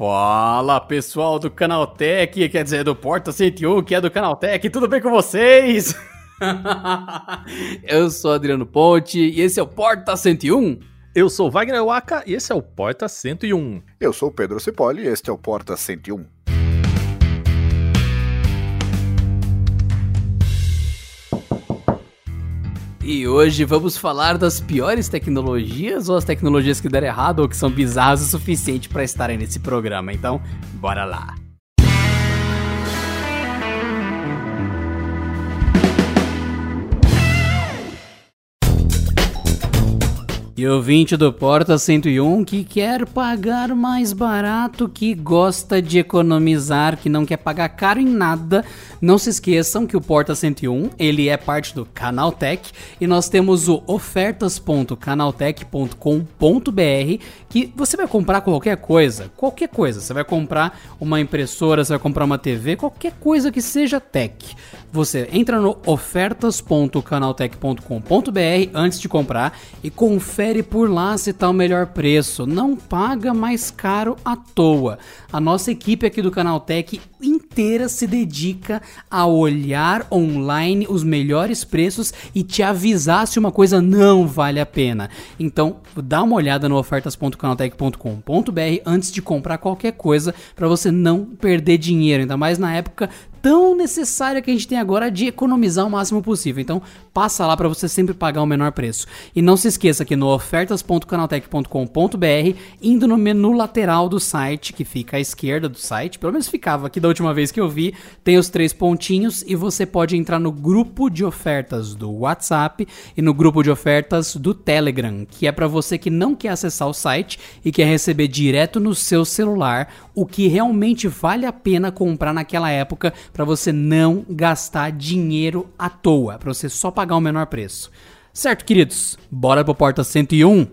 Fala pessoal do Canaltech, quer dizer do Porta 101, que é do Canaltech, tudo bem com vocês? Eu sou Adriano Ponte e esse é o Porta 101. Eu sou Wagner Waka e esse é o Porta 101. Eu sou o Pedro Cipoli e este é o Porta 101. E hoje vamos falar das piores tecnologias ou as tecnologias que deram errado ou que são bizarras o suficiente para estarem nesse programa. Então, bora lá. E ouvinte do Porta 101 que quer pagar mais barato, que gosta de economizar, que não quer pagar caro em nada, não se esqueçam que o Porta 101, ele é parte do Canaltech e nós temos o ofertas.canaltech.com.br que você vai comprar qualquer coisa, qualquer coisa, você vai comprar uma impressora, você vai comprar uma TV, qualquer coisa que seja tech. Você entra no ofertas.canaltech.com.br antes de comprar e confere por lá se está o melhor preço. Não paga mais caro à toa. A nossa equipe aqui do Canaltech inteira se dedica a olhar online os melhores preços e te avisar se uma coisa não vale a pena. Então, dá uma olhada no ofertas.canaltech.com.br antes de comprar qualquer coisa para você não perder dinheiro, ainda mais na época tão necessária que a gente tem agora de economizar o máximo possível. Então, passa lá para você sempre pagar o menor preço. E não se esqueça que no ofertas.canaltech.com.br, indo no menu lateral do site, que fica à esquerda do site, pelo menos ficava aqui da última vez que eu vi, tem os três pontinhos e você pode entrar no grupo de ofertas do WhatsApp e no grupo de ofertas do Telegram, que é para você que não quer acessar o site e quer receber direto no seu celular o que realmente vale a pena comprar naquela época para você não gastar dinheiro à toa, para você só pagar o menor preço. Certo, queridos? Bora pro porta 101.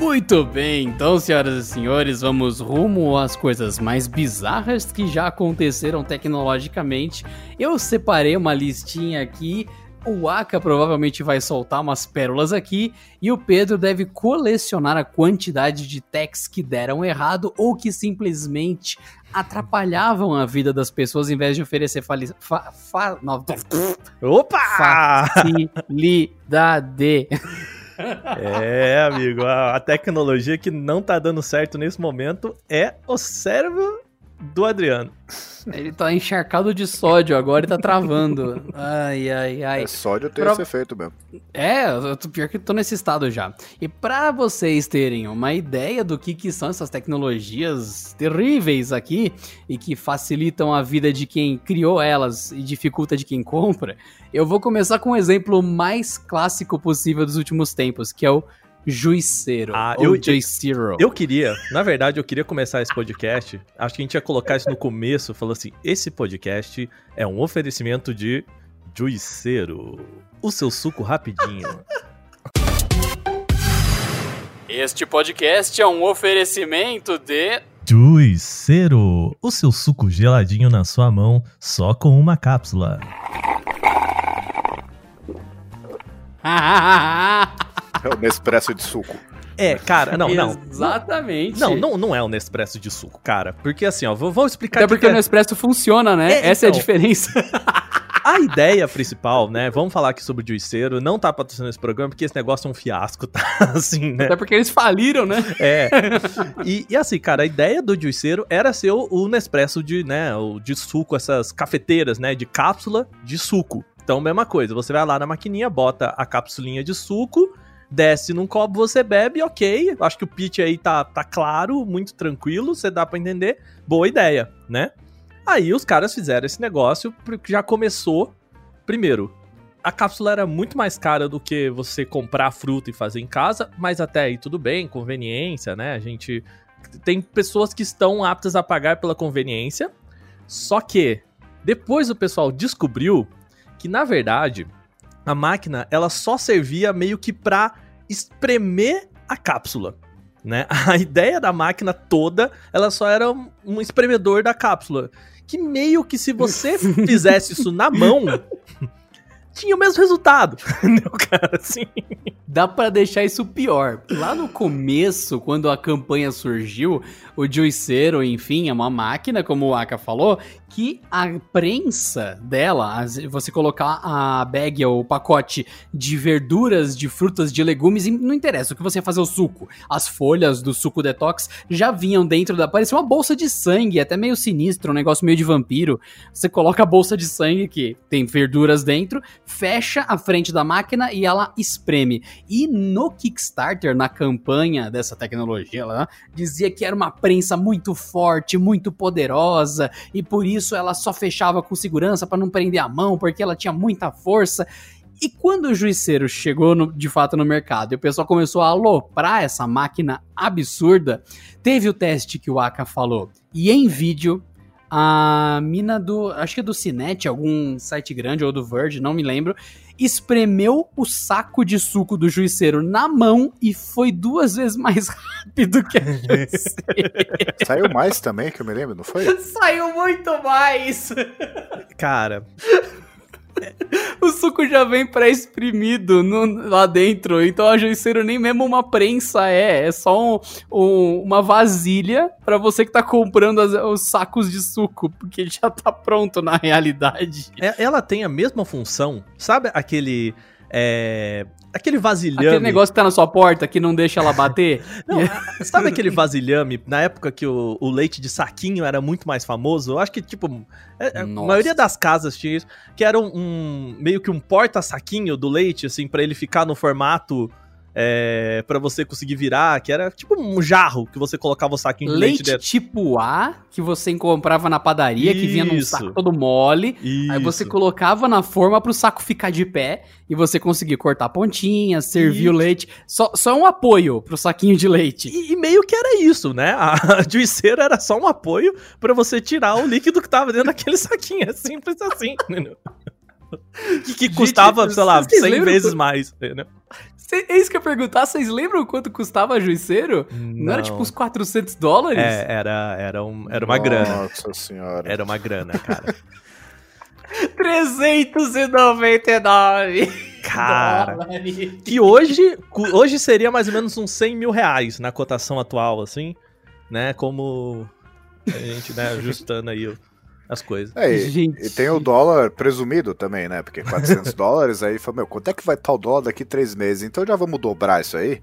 Muito bem, então, senhoras e senhores, vamos rumo às coisas mais bizarras que já aconteceram tecnologicamente. Eu separei uma listinha aqui o Aka provavelmente vai soltar umas pérolas aqui e o Pedro deve colecionar a quantidade de techs que deram errado ou que simplesmente atrapalhavam a vida das pessoas em vez de oferecer fali fa fa não, Opa! facilidade. É, amigo, a, a tecnologia que não tá dando certo nesse momento é o cérebro do Adriano. Ele tá encharcado de sódio agora e tá travando. Ai, ai, ai. É sódio tem Pra- esse efeito mesmo. É, eu tô, pior que eu tô nesse estado já. E pra vocês terem uma ideia do que, que são essas tecnologias terríveis aqui e que facilitam a vida de quem criou elas e dificulta de quem compra, eu vou começar com o exemplo mais clássico possível dos últimos tempos, que é o juiceiro, Ah, ou eu- J-Zero. Eu queria, na verdade, eu queria começar esse podcast. Acho que a gente ia colocar isso no começo, falou assim: esse podcast é um oferecimento de Juiceiro. O seu suco rapidinho. Este podcast é um oferecimento de Juiceiro. O seu suco geladinho na sua mão, só com uma cápsula. É o Nespresso de suco. É, cara, não, não. Exatamente. Não, não, não é o Nespresso de suco, cara. Porque assim, ó, vou, vou explicar Até porque que o Nespresso funciona, né? É, Essa é a então. diferença. A ideia principal, né? Vamos falar aqui sobre o Juiceiro. Não tá patrocinando esse programa porque esse negócio é um fiasco, tá? Assim, né? Até porque eles faliram, né? É. E, e assim, cara, a ideia do Juiceiro era ser o, o Nespresso de, né, o de suco, essas cafeteiras, né, de cápsula de suco. Então, mesma coisa, você vai lá na maquininha, bota a capsulinha de suco, desce num copo, você bebe, ok. Acho que o pitch aí tá, tá claro, muito tranquilo, você dá pra entender. Boa ideia, né? Aí os caras fizeram esse negócio, porque já começou. Primeiro, a cápsula era muito mais cara do que você comprar fruta e fazer em casa, mas até aí tudo bem, conveniência, né? A gente. Tem pessoas que estão aptas a pagar pela conveniência. Só que depois o pessoal descobriu que, na verdade, a máquina ela só servia meio que pra espremer a cápsula. Né? A ideia da máquina toda, ela só era um espremedor da cápsula. Que meio que se você fizesse isso na mão, tinha o mesmo resultado. Entendeu, cara? Assim. Dá pra deixar isso pior. Lá no começo, quando a campanha surgiu, o juiceiro, enfim, é uma máquina, como o Aka falou, que a prensa dela, você colocar a bag ou o pacote de verduras, de frutas, de legumes, não interessa, o que você ia fazer o suco. As folhas do suco detox já vinham dentro da. Parecia uma bolsa de sangue, até meio sinistro, um negócio meio de vampiro. Você coloca a bolsa de sangue que tem verduras dentro, fecha a frente da máquina e ela espreme. E no Kickstarter, na campanha dessa tecnologia lá, dizia que era uma prensa muito forte, muito poderosa, e por isso ela só fechava com segurança para não prender a mão, porque ela tinha muita força. E quando o juiceiro chegou no, de fato no mercado e o pessoal começou a aloprar essa máquina absurda, teve o teste que o Aka falou. E em vídeo, a mina do. Acho que é do Cinet, algum site grande, ou do Verge, não me lembro. Espremeu o saco de suco do juiceiro na mão e foi duas vezes mais rápido que a juiceira. Saiu mais também, que eu me lembro, não foi? Saiu muito mais! Cara, o suco já vem pré-exprimido lá dentro, então a juiceiro nem mesmo uma prensa é, é só um, um, uma vasilha para você que tá comprando as, os sacos de suco, porque já tá pronto na realidade. É, ela tem a mesma função, sabe aquele é, aquele vasilhame. Aquele negócio que tá na sua porta que não deixa ela bater. não, sabe aquele vasilhame, na época que o, o, leite de saquinho era muito mais famoso? Eu acho que, tipo, é, é, a maioria das casas tinha isso, que era um, um meio que um porta-saquinho do leite, assim, para ele ficar no formato é, para você conseguir virar, que era tipo um jarro que você colocava o saquinho de leite, leite dentro. tipo A, que você comprava na padaria, Isso. que vinha num saco todo mole. Isso. Aí você colocava na forma pro saco ficar de pé e você conseguia cortar pontinhas, servir isso. o leite. Só, só um apoio pro saquinho de leite. E, e meio que era isso, né? A juiceira era só um apoio para você tirar o líquido que tava dentro daquele saquinho. É simples assim, entendeu? que, que custava, sei lá, 100 vezes mais, entendeu? É isso que eu ia perguntar, vocês lembram quanto custava a juiceiro? Não, Não era tipo uns 400 dólares? É, era, era, um, era uma Nossa grana. Nossa senhora. Era uma grana, cara. 399! Cara, que hoje, hoje seria mais ou menos uns 100 mil reais na cotação atual, assim, né? Como a gente, né, ajustando aí as coisas. É, e, e, tem o dólar presumido também, né? Porque 400 dólares, aí falou, meu, quanto é que vai estar o dólar daqui três meses? Então já vamos dobrar isso aí?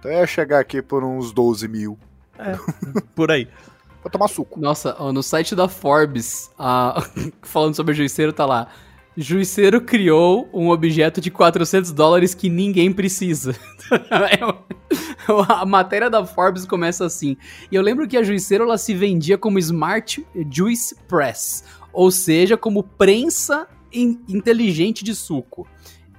Então ia chegar aqui por uns 12 mil. É, por aí. Vou tomar suco. Nossa, ó, no site da Forbes, falando sobre o juiceiro, tá lá. Juiceiro criou um objeto de 400 dólares que ninguém precisa. a matéria da Forbes começa assim. E eu lembro que a Juiceiro ela se vendia como Smart Juice Press, ou seja, como prensa in inteligente de suco.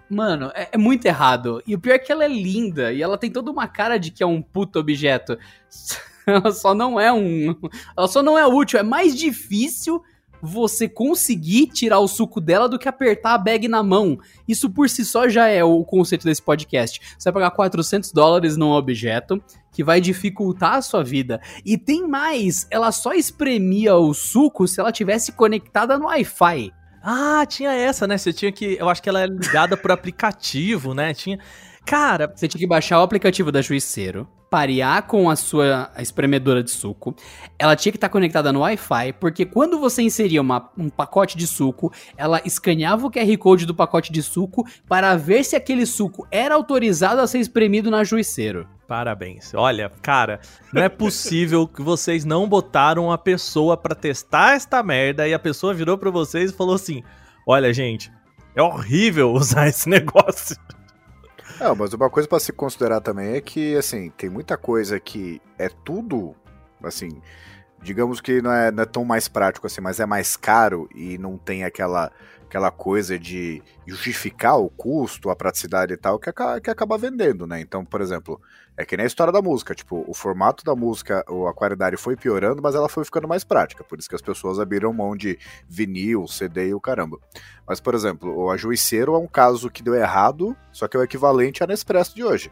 Mano, é, é, muito errado. E o pior é que ela é linda e ela tem toda uma cara de que é um puto objeto. ela só não é um. Ela só não é útil. É mais difícil você conseguir tirar o suco dela do que apertar a bag na mão. Isso por si só já é o conceito desse podcast. Você vai pagar 400 dólares num objeto que vai dificultar a sua vida. E tem mais, ela só espremia o suco se ela tivesse conectada no Wi-Fi. Ah, tinha essa, né? Você tinha que. Eu acho que ela é ligada por aplicativo, né? Tinha. Cara, você tinha que baixar o aplicativo da Juiceiro, parear com a sua espremedora de suco. Ela tinha que estar conectada no Wi-Fi, porque quando você inseria uma, um pacote de suco, ela escaneava o QR Code do pacote de suco para ver se aquele suco era autorizado a ser espremido na Juiceiro. Parabéns. Olha, cara, não é possível que vocês não botaram a pessoa para testar esta merda e a pessoa virou para vocês e falou assim: "Olha, gente, é horrível usar esse negócio". Não, mas uma coisa para se considerar também é que, assim, tem muita coisa que é tudo, assim, digamos que não é, não é tão mais prático assim, mas é mais caro e não tem aquela aquela coisa de justificar o custo, a praticidade e tal, que, acaba, que acaba vendendo, né? Então, por exemplo, é que nem a história da música, tipo, o formato da música, a qualidade foi piorando, mas ela foi ficando mais prática, por isso que as pessoas abriram mão de vinil, CD e o caramba. Mas, por exemplo, o Ajuiceiro é um caso que deu errado, só que é o equivalente à Nespresso de hoje.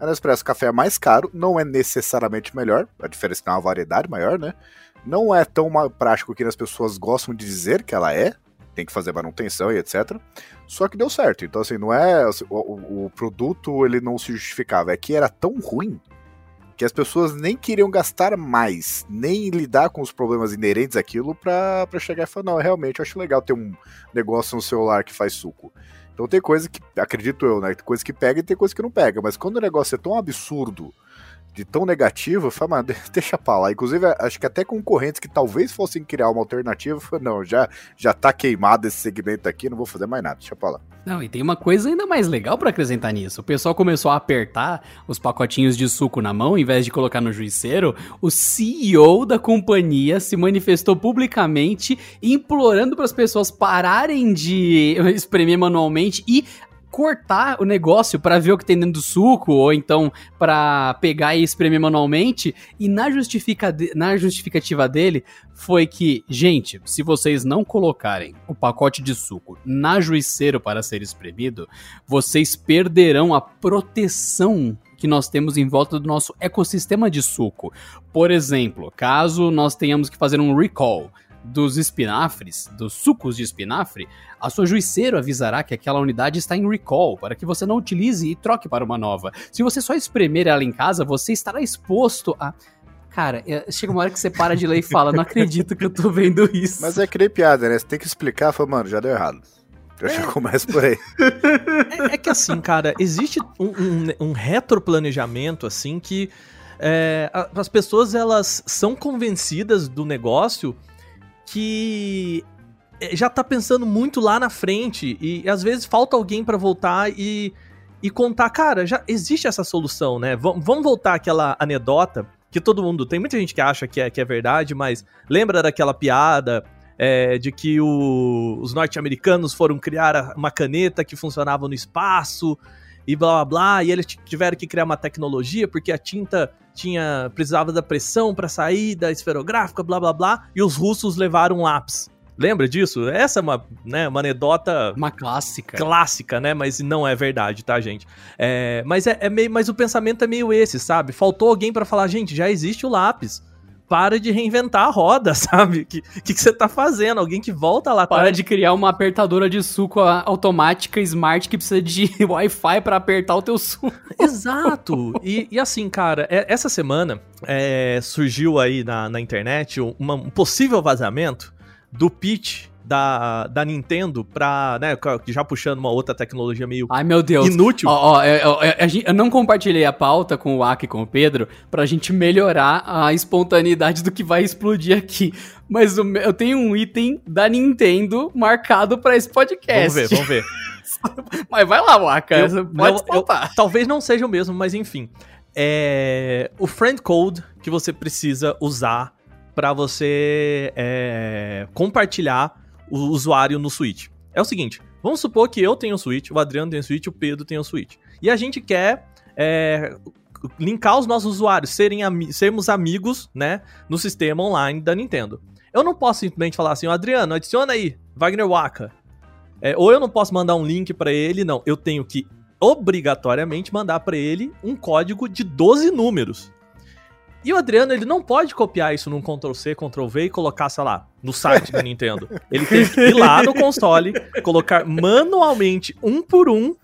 A Nespresso café é mais caro, não é necessariamente melhor, a diferença é que tem uma variedade maior, né? Não é tão prático que as pessoas gostam de dizer que ela é, tem que fazer manutenção e etc. Só que deu certo. Então, assim, não é. assim, o, o produto ele não se justificava. É que era tão ruim que as pessoas nem queriam gastar mais, nem lidar com os problemas inerentes àquilo pra chegar e falar, não, realmente, eu acho legal ter um negócio no celular que faz suco. Então tem coisa que, acredito eu, né? Tem coisa que pega e tem coisa que não pega. Mas quando o negócio é tão absurdo, de tão negativo, eu mano, deixa pra lá. Inclusive, acho que até concorrentes que talvez fossem criar uma alternativa, eu não, já, já tá queimado esse segmento aqui, não vou fazer mais nada, deixa pra lá. Não, e tem uma coisa ainda mais legal pra acrescentar nisso. O pessoal começou a apertar os pacotinhos de suco na mão, em vez de colocar no juiceiro. O CEO da companhia se manifestou publicamente, implorando para as pessoas pararem de espremer manualmente e cortar o negócio para ver o que tem dentro do suco, ou então para pegar e espremer manualmente. E na, justifica na justificativa dele foi que, gente, se vocês não colocarem o pacote de suco na juiceiro para ser espremido, vocês perderão a proteção que nós temos em volta do nosso ecossistema de suco. Por exemplo, caso nós tenhamos que fazer um recall dos espinafres, dos sucos de espinafre, a sua juiceiro avisará que aquela unidade está em recall para que você não utilize e troque para uma nova. Se você só espremer ela em casa, você estará exposto a Cara, é, chega uma hora que você para de ler e fala, não acredito que eu tô vendo isso. Mas é que nem piada, né? Você tem que explicar, fala, mano, já deu errado. Eu é. já começo por aí. É, é, que assim, cara, existe um, um, um retroplanejamento, assim, que é, as pessoas, elas são convencidas do negócio que é, já tá pensando muito lá na frente e às vezes falta alguém para voltar e, e contar, cara, já existe essa solução, né? V vamos voltar àquela anedota que todo mundo tem muita gente que acha que é, que é verdade, mas lembra daquela piada é, de que o, os norte-americanos foram criar uma caneta que funcionava no espaço e blá blá blá, e eles tiveram que criar uma tecnologia porque a tinta tinha precisava da pressão para sair da esferográfica, blá blá blá, e os russos levaram um lápis. Lembra disso? Essa é uma, né, uma anedota. Uma clássica. Clássica, né? Mas não é verdade, tá, gente? É, mas é, é, meio. Mas o pensamento é meio esse, sabe? Faltou alguém para falar, gente, já existe o lápis para de reinventar a roda, sabe? O que, que, que, você tá fazendo? Alguém que volta lá Para de criar uma apertadora de suco automática smart que precisa de Wi-Fi para apertar o teu suco. Exato! E, e assim, cara, é, essa semana é, surgiu aí na, na internet uma, um possível vazamento do pitch da, da Nintendo pra, né, já puxando uma outra tecnologia meio Ai, meu Deus. inútil. Ó, ó, eu, eu, eu, não compartilhei a pauta com o Aki e com o Pedro pra gente melhorar a espontaneidade do que vai explodir aqui. Mas eu tenho um item da Nintendo marcado pra esse podcast. Vamos ver, vamos ver. mas vai lá, Waka. Eu, pode eu, talvez não seja o mesmo, mas enfim. É, o friend code que você precisa usar para você é, compartilhar o usuário no Switch. É o seguinte, vamos supor que eu tenho o Switch, o Adriano tem o Switch, o Pedro tem o Switch. E a gente quer é, linkar os nossos usuários, serem ami sermos amigos, né, no sistema online da Nintendo. Eu não posso simplesmente falar assim, Adriano, adiciona aí, Wagner Waka. É, ou eu não posso mandar um link para ele, não. Eu tenho que obrigatoriamente mandar para ele um código de 12 números. E o Adriano, ele não pode copiar isso num Ctrl-C, Ctrl-V e colocar, sei lá, no site da Nintendo. Ele tem que ir lá no console, colocar manualmente, um por um.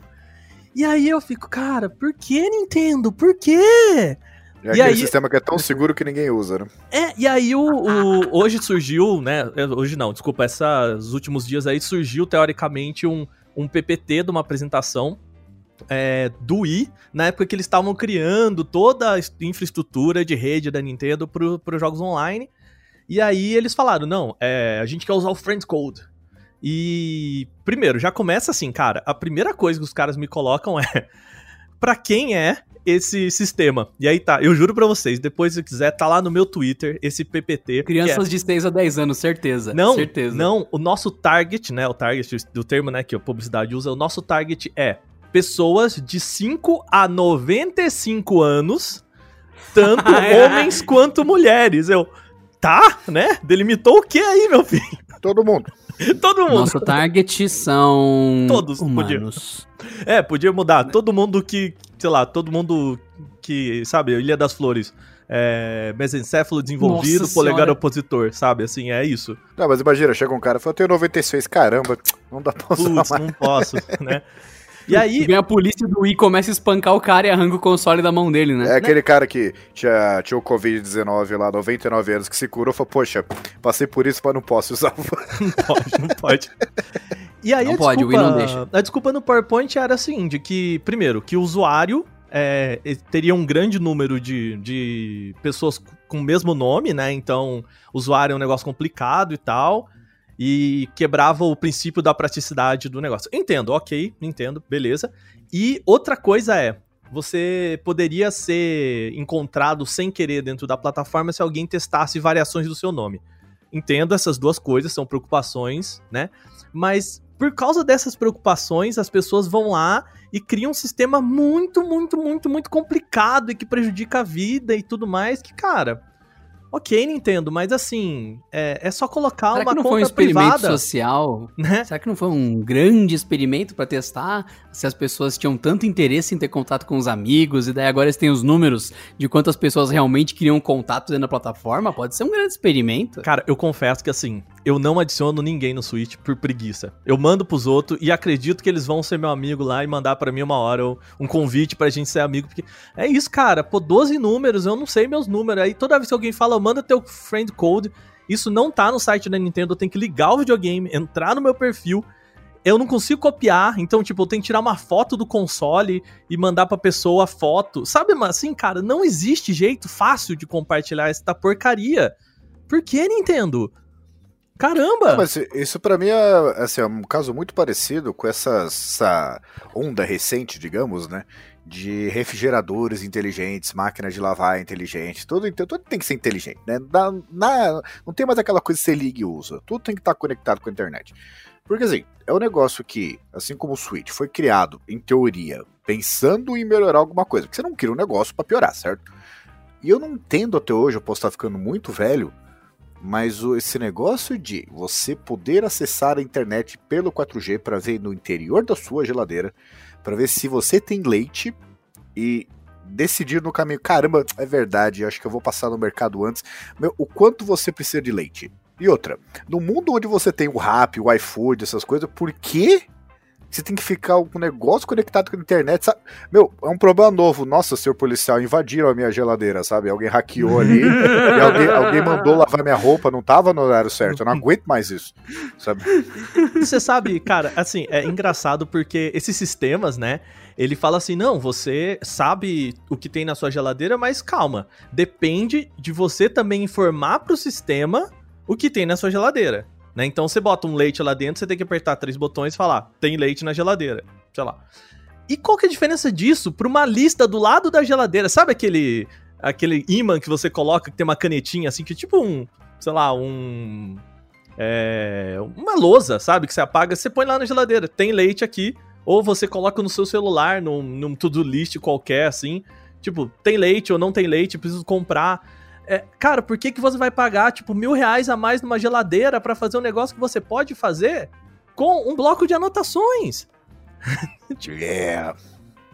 E aí eu fico, cara, por que Nintendo? Por quê? É aquele aí... sistema que é tão seguro que ninguém usa, né? É, e aí o, o, hoje surgiu, né? Hoje não, desculpa, esses últimos dias aí surgiu teoricamente um, um PPT de uma apresentação é, do Wii, na época que eles estavam criando toda a infraestrutura de rede da Nintendo para os jogos online. E aí eles falaram: não, é, a gente quer usar o Friend Code. E, primeiro, já começa assim, cara. A primeira coisa que os caras me colocam é: para quem é esse sistema. E aí tá, eu juro pra vocês, depois se quiser, tá lá no meu Twitter, esse PPT. Crianças é... de 6 a 10 anos, certeza. Não, certeza. não, o nosso target, né, o target do termo, né, que a publicidade usa, o nosso target é pessoas de 5 a 95 anos, tanto homens quanto mulheres. Eu, tá, né? Delimitou o que aí, meu filho? Todo mundo. Todo mundo. Nosso target são todos humanos. Podia. É, podia mudar. Todo mundo que, sei lá, todo mundo que, sabe, Ilha das Flores. é, mesencéfalo desenvolvido, Nossa polegar senhora. opositor, sabe? Assim, é isso. Não, mas imagina, chega um cara e fala, eu tenho 96, caramba, não dá pra usar Putz, mais. não posso, né? E aí, Vem a polícia do Wii, começa a espancar o cara e arranca o console da mão dele, né? É aquele cara que tinha, tinha o Covid-19 lá, 99 anos, que se curou e falou, poxa, passei por isso, mas não posso usar. não pode, não pode. E aí Não a pode, o desculpa, Wii não deixa. a desculpa no PowerPoint era assim, de que, primeiro, que o usuário é, teria um grande número de, de pessoas com o mesmo nome, né? Então, usuário é um negócio complicado e tal. E quebrava o princípio da praticidade do negócio. Entendo, ok, entendo, beleza. E outra coisa é, você poderia ser encontrado sem querer dentro da plataforma se alguém testasse variações do seu nome. Entendo essas duas coisas, são preocupações, né? Mas por causa dessas preocupações, as pessoas vão lá e criam um sistema muito, muito, muito, muito complicado e que prejudica a vida e tudo mais. Que, cara, ok, Nintendo, mas assim, é, é só colocar Será uma que não conta foi um experimento privada, social? né? Será que não foi um grande experimento pra testar se as pessoas tinham tanto interesse em ter contato com os amigos e daí agora eles têm os números de quantas pessoas realmente queriam contato dentro da plataforma? Pode ser um grande experimento. Cara, eu confesso que assim, eu não adiciono ninguém no Switch por preguiça. Eu mando pros outros e acredito que eles vão ser meu amigo lá e mandar pra mim uma hora um convite pra gente ser amigo, porque é isso, cara, pô, 12 números, eu não sei meus números. Aí toda vez que alguém fala, manda teu friend code, isso não tá no site da Nintendo, eu tenho que ligar o videogame, entrar no meu perfil. Eu não consigo copiar, então, tipo, eu tenho que tirar uma foto do console e mandar pra pessoa a foto. Sabe, mas assim, cara, não existe jeito fácil de compartilhar essa porcaria. Por que, Nintendo? Caramba! Não, mas isso pra mim é, assim, é um caso muito parecido com essa onda recente, digamos, né? De refrigeradores inteligentes, máquinas de lavar inteligentes, tudo, então, tudo tem que ser inteligente, né? Na, na- não tem mais aquela coisa que você liga e usa. Tudo tem que estar conectado com a internet. Porque assim, é um negócio que, assim como o Switch, foi criado, em teoria, pensando em melhorar alguma coisa. Porque você não cria um negócio pra piorar, certo? E eu não entendo até hoje, eu posso estar ficando muito velho, mas esse negócio de você poder acessar a internet pelo 4G para ver no interior da sua geladeira, para ver se você tem leite e decidir no caminho, caramba, é verdade, acho que eu vou passar no mercado antes. Meu, o quanto você precisa de leite? E outra, no mundo onde você tem o Rap, o iFood, essas coisas, por que você tem que ficar com um negócio conectado com a internet? sabe? Meu, é um problema novo. Nossa, senhor policial, invadiram a minha geladeira, sabe? Alguém hackeou ali e alguém, alguém mandou lavar minha roupa, não tava no horário certo. Eu não aguento mais isso, sabe? Você sabe, cara, assim, é engraçado porque esses sistemas, né? Ele fala assim: não, você sabe o que tem na sua geladeira, mas calma. Depende de você também informar pro sistema o que tem na sua geladeira. Né? Então você bota um leite lá dentro, você tem que apertar três botões e falar: tem leite na geladeira. Sei lá. E qual que é a diferença disso pra uma lista do lado da geladeira? Sabe aquele aquele imã que você coloca que tem uma canetinha assim, que é tipo um, sei lá, um é, uma lousa, sabe? Que você apaga, você põe lá na geladeira. Tem leite aqui. Ou você coloca no seu celular, num, num to-do list qualquer, assim. Tipo, tem leite ou não tem leite, preciso comprar. É, cara, por que, que você vai pagar, tipo, mil reais a mais numa geladeira pra fazer um negócio que você pode fazer com um bloco de anotações? É.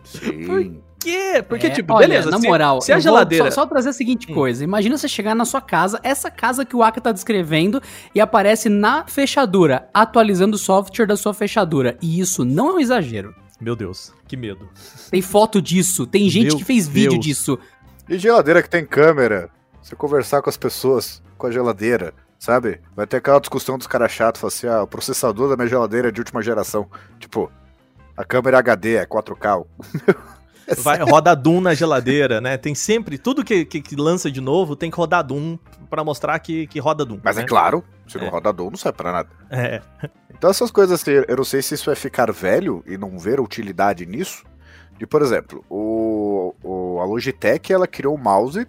Sim. Por quê? Porque, É, tipo, olha, beleza. Na se, moral, se a geladeira. Só, só trazer a seguinte Hum. coisa: imagina você chegar na sua casa, essa casa que o Aka tá descrevendo, e aparece na fechadura, atualizando o software da sua fechadura. E isso não é um exagero. Meu Deus, que medo. Tem foto disso, tem gente Meu que fez vídeo Deus. disso. E geladeira que tem câmera. Você conversar com as pessoas com a geladeira, sabe? Vai ter aquela discussão dos caras chatos, falar assim, ah, o processador da minha geladeira é de última geração. Tipo, a câmera HD é 4K. Vai, roda Doom na geladeira, né? Tem sempre, tudo que, que, que lança de novo tem que rodar Doom pra mostrar que, que roda Doom. Mas né? é claro, se não É. roda Doom, não serve pra nada. É. Então essas coisas, assim, eu não sei se isso é ficar velho e não ver utilidade nisso. De, por exemplo, o, o- a Logitech, ela criou um mouse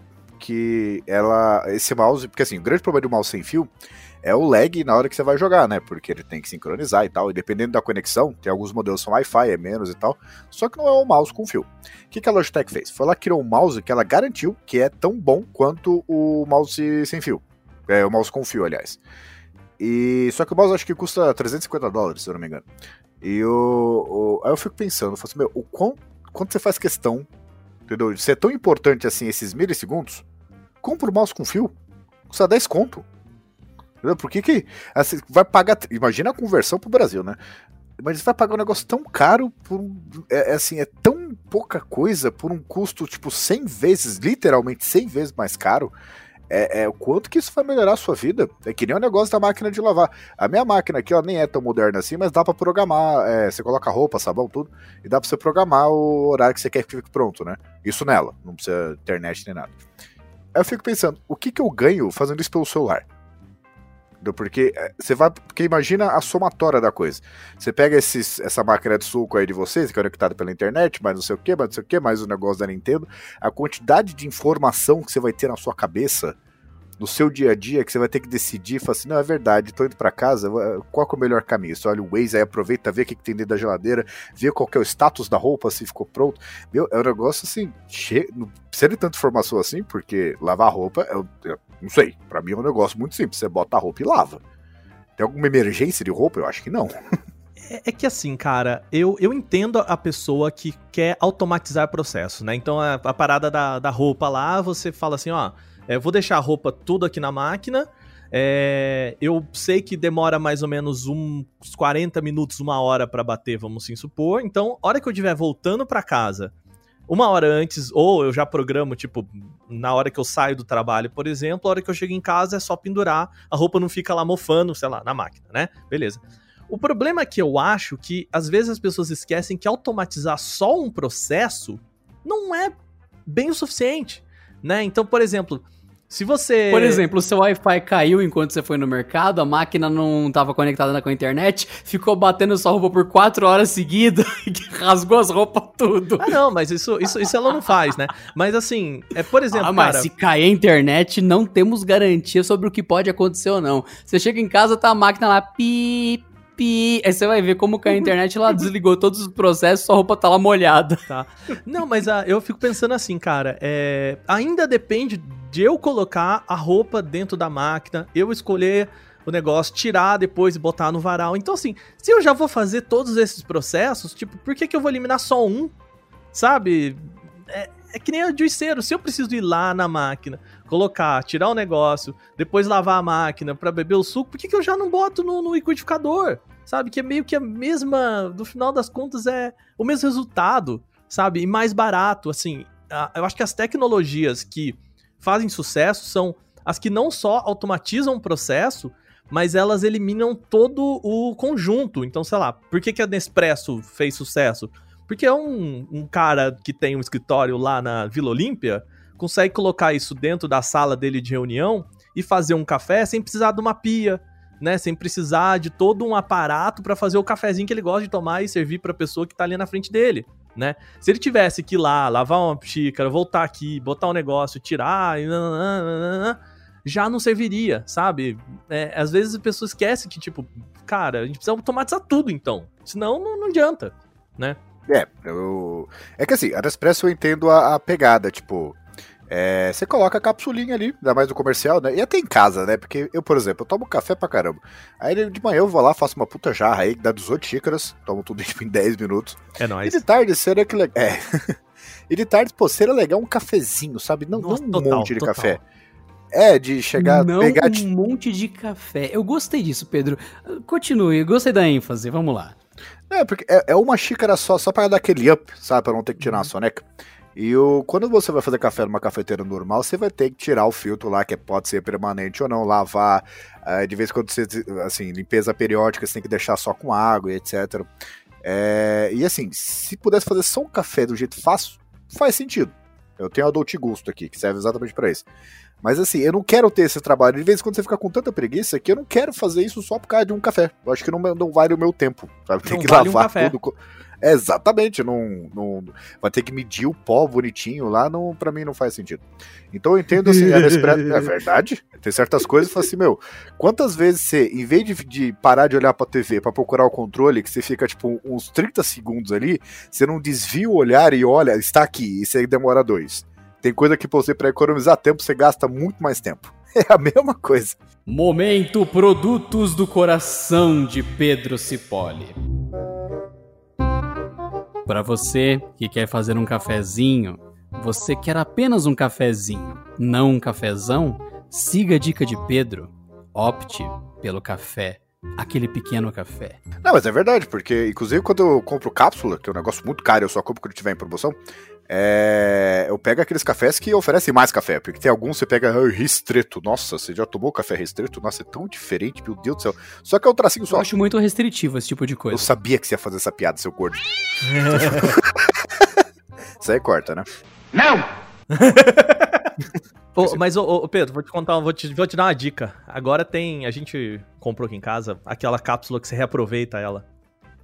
que ela... Esse mouse, porque assim, o grande problema do mouse sem fio é o lag na hora que você vai jogar, né? Porque ele tem que sincronizar e tal, e dependendo da conexão, tem alguns modelos são Wi-Fi, é menos e tal, só que não é um mouse com fio. O que, que a Logitech fez? Foi ela criou um mouse que ela garantiu que é tão bom quanto o mouse sem fio. É, o mouse com fio, aliás. E só que o mouse acho que custa 350 dólares, se eu não me engano. E o, o- aí eu fico pensando, eu falo assim, meu, o quão, quanto você faz questão, entendeu? De ser tão importante assim esses milissegundos, compra o mouse com fio. Custa 10 conto. Por que que assim, vai pagar... Imagina a conversão pro Brasil, né? Mas você vai pagar um negócio tão caro por um, é, é, assim, é tão pouca coisa por um custo tipo 100 vezes, literalmente 100 vezes mais caro. É, é, o quanto que isso vai melhorar a sua vida. É que nem o negócio da máquina de lavar. A minha máquina aqui, ela nem é tão moderna assim, mas dá para programar. É, você coloca roupa, sabão, tudo, e dá pra você programar o horário que você quer que fique pronto, né? Isso nela, não precisa internet nem nada. Eu fico pensando, o que, que eu ganho fazendo isso pelo celular? Porque é, você vai. Porque imagina a somatória da coisa. Você pega esses, essa máquina de suco aí de vocês, que é conectada pela internet, mais não sei o que, mais não sei o que, mais o negócio da Nintendo. A quantidade de informação que você vai ter na sua cabeça no seu dia a dia que você vai ter que decidir, falar assim, não, é verdade, tô indo para casa, qual é o melhor caminho? Você olha o Waze, aí aproveita, vê o que, que tem dentro da geladeira, vê qual é o status da roupa, se ficou pronto. Meu, é um negócio assim, che... não precisa de tanta informação assim, porque lavar roupa, eu, eu não sei, para mim é um negócio muito simples, você bota a roupa e lava. Tem alguma emergência de roupa? Eu acho que não. É, é, que assim, cara, eu, eu entendo a pessoa que quer automatizar o processo, né? Então a, a parada da, da roupa lá, você fala assim, ó, é, vou deixar a roupa tudo aqui na máquina. É, eu sei que demora mais ou menos uns 40 minutos, uma hora para bater, vamos assim supor. Então, hora que eu estiver voltando para casa, uma hora antes, ou eu já programo, tipo, na hora que eu saio do trabalho, por exemplo, a hora que eu chego em casa é só pendurar, a roupa não fica lá mofando, sei lá, na máquina, né? Beleza. O problema é que eu acho que às vezes as pessoas esquecem que automatizar só um processo não é bem o suficiente, né? Então, por exemplo, se você. Por exemplo, o seu Wi-Fi caiu enquanto você foi no mercado, a máquina não estava conectada com a internet, ficou batendo sua roupa por quatro horas seguidas e rasgou as roupas tudo. Ah, não, mas isso, isso, isso ela não faz, né? Mas assim, é por exemplo. Ah, mas cara... se cair a internet, não temos garantia sobre o que pode acontecer ou não. Você chega em casa, tá a máquina lá, pi, pi. Aí você vai ver como que a internet lá desligou todos os processos, sua roupa tá lá molhada. Tá. Não, mas ah, eu fico pensando assim, cara, é, ainda depende de eu colocar a roupa dentro da máquina, eu escolher o negócio, tirar depois e botar no varal. Então, assim, se eu já vou fazer todos esses processos, tipo, por que, que eu vou eliminar só um? Sabe? É, é que nem o juiceiro. Se eu preciso ir lá na máquina, colocar, tirar o negócio, depois lavar a máquina para beber o suco, por que, que eu já não boto no, no liquidificador? Sabe? Que é meio que a mesma. No final das contas, é o mesmo resultado, sabe? E mais barato. Assim, eu acho que as tecnologias que fazem sucesso são as que não só automatizam o processo, mas elas eliminam todo o conjunto. Então, sei lá, por que, que a Nespresso fez sucesso? Porque é um, um cara que tem um escritório lá na Vila Olímpia consegue colocar isso dentro da sala dele de reunião e fazer um café sem precisar de uma pia, né? Sem precisar de todo um aparato para fazer o cafezinho que ele gosta de tomar e servir para a pessoa que tá ali na frente dele, né? Se ele tivesse que ir lá, lavar uma xícara, voltar aqui, botar um negócio, tirar já não serviria, sabe? É, às vezes as pessoas esquecem que, tipo, cara, a gente precisa automatizar tudo então. Senão não, não adianta, né? É, eu... é que assim, a Nespresso eu entendo a, a pegada, tipo, é, você coloca a capsulinha ali, ainda mais no comercial, né? E até em casa, né? Porque eu, por exemplo, eu tomo café pra caramba. Aí de manhã eu vou lá, faço uma puta jarra aí, que dá 18 xícaras, tomo tudo tipo, em 10 minutos. É nóis. E de tarde seria que legal. É. e de tarde, pô, seria legal um cafezinho, sabe? Não, Nossa, não um total, monte de total. café. É, de chegar, não pegar... um monte de café. Eu gostei disso, Pedro. Continue, gostei da ênfase, vamos lá. É, porque é, é uma xícara só, só para dar aquele up, sabe? Pra não ter que tirar uhum. a soneca. E o, quando você vai fazer café numa cafeteira normal, você vai ter que tirar o filtro lá, que pode ser permanente ou não, lavar. Uh, de vez em quando você, assim, limpeza periódica, você tem que deixar só com água e etc. É, e assim, se pudesse fazer só um café do jeito fácil, faz sentido. Eu tenho a Dolce Gusto aqui, que serve exatamente para isso. Mas assim, eu não quero ter esse trabalho. De vez em quando você fica com tanta preguiça que eu não quero fazer isso só por causa de um café. Eu acho que não, não vale o meu tempo. Sabe? Tem que vale lavar um tudo. exatamente, não, não. Vai ter que medir o pó bonitinho lá, não, pra mim não faz sentido. Então eu entendo assim, é, é verdade. Tem certas coisas que assim, meu, quantas vezes você, em vez de, de parar de olhar pra TV pra procurar o controle, que você fica tipo uns 30 segundos ali, você não desvia o olhar e olha, está aqui, e você demora dois. Tem coisa que você, para economizar tempo, você gasta muito mais tempo. É a mesma coisa. Momento Produtos do Coração de Pedro Cipoli. Para você que quer fazer um cafezinho, Você quer apenas um cafezinho, não um cafezão? Siga a dica de Pedro. Opte pelo café. Aquele pequeno café. Não, mas é verdade, porque inclusive quando eu compro cápsula, que é um negócio muito caro, eu só compro quando tiver em promoção, é... eu pego aqueles cafés que oferecem mais café, porque tem alguns você pega ah, restrito. Nossa, você já tomou café restrito? Nossa, é tão diferente, meu Deus do céu. Só que é um tracinho só. Eu acho muito restritivo esse tipo de coisa. Eu sabia que você ia fazer essa piada, seu gordo. Isso aí corta, né? Não! Mas, ô, ô, Pedro, vou te contar, vou te, vou te dar uma dica. Agora tem, a gente comprou aqui em casa, aquela cápsula que você reaproveita ela.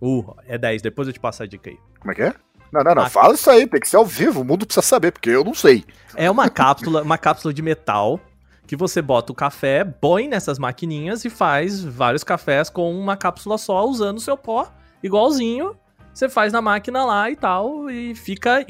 Uh, é 10, depois eu te passo a dica aí. Como é que é? Não, não, não, ah, fala isso aí, tem que ser ao vivo, o mundo precisa saber, porque eu não sei. É uma cápsula, uma cápsula de metal que você bota o café, põe nessas maquininhas e faz vários cafés com uma cápsula só, usando o seu pó, igualzinho. Você faz na máquina lá e tal, e fica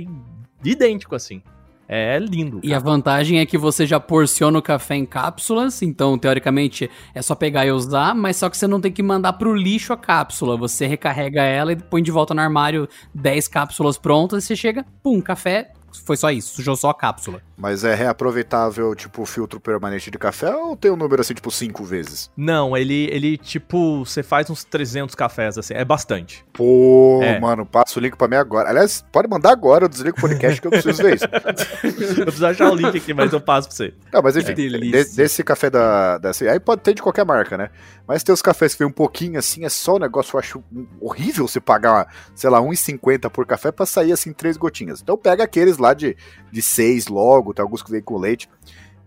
idêntico assim. É lindo. E a vantagem é que você já porciona o café em cápsulas, então teoricamente é só pegar e usar, mas só que você não tem que mandar pro lixo a cápsula. Você recarrega ela e põe de volta no armário 10 cápsulas prontas e você chega, pum, café foi só isso, sujou só a cápsula. Mas é reaproveitável, tipo, filtro permanente de café ou tem um número assim, tipo, cinco vezes? Não, ele, ele tipo, você faz uns 300 cafés, assim, é bastante. Pô, é. mano, passa o link pra mim agora. Aliás, pode mandar agora, eu desligo o podcast que eu preciso ver isso. eu preciso achar o link aqui, mas eu passo pra você. Não, mas enfim, é desse café da, dessa, aí pode ter de qualquer marca, né? Mas tem os cafés que vem um pouquinho assim, é só um negócio, eu acho horrível você pagar, sei lá, 1,50 por café pra sair assim, três gotinhas. Então pega aqueles lá de, de seis logo, tem alguns que vem com leite.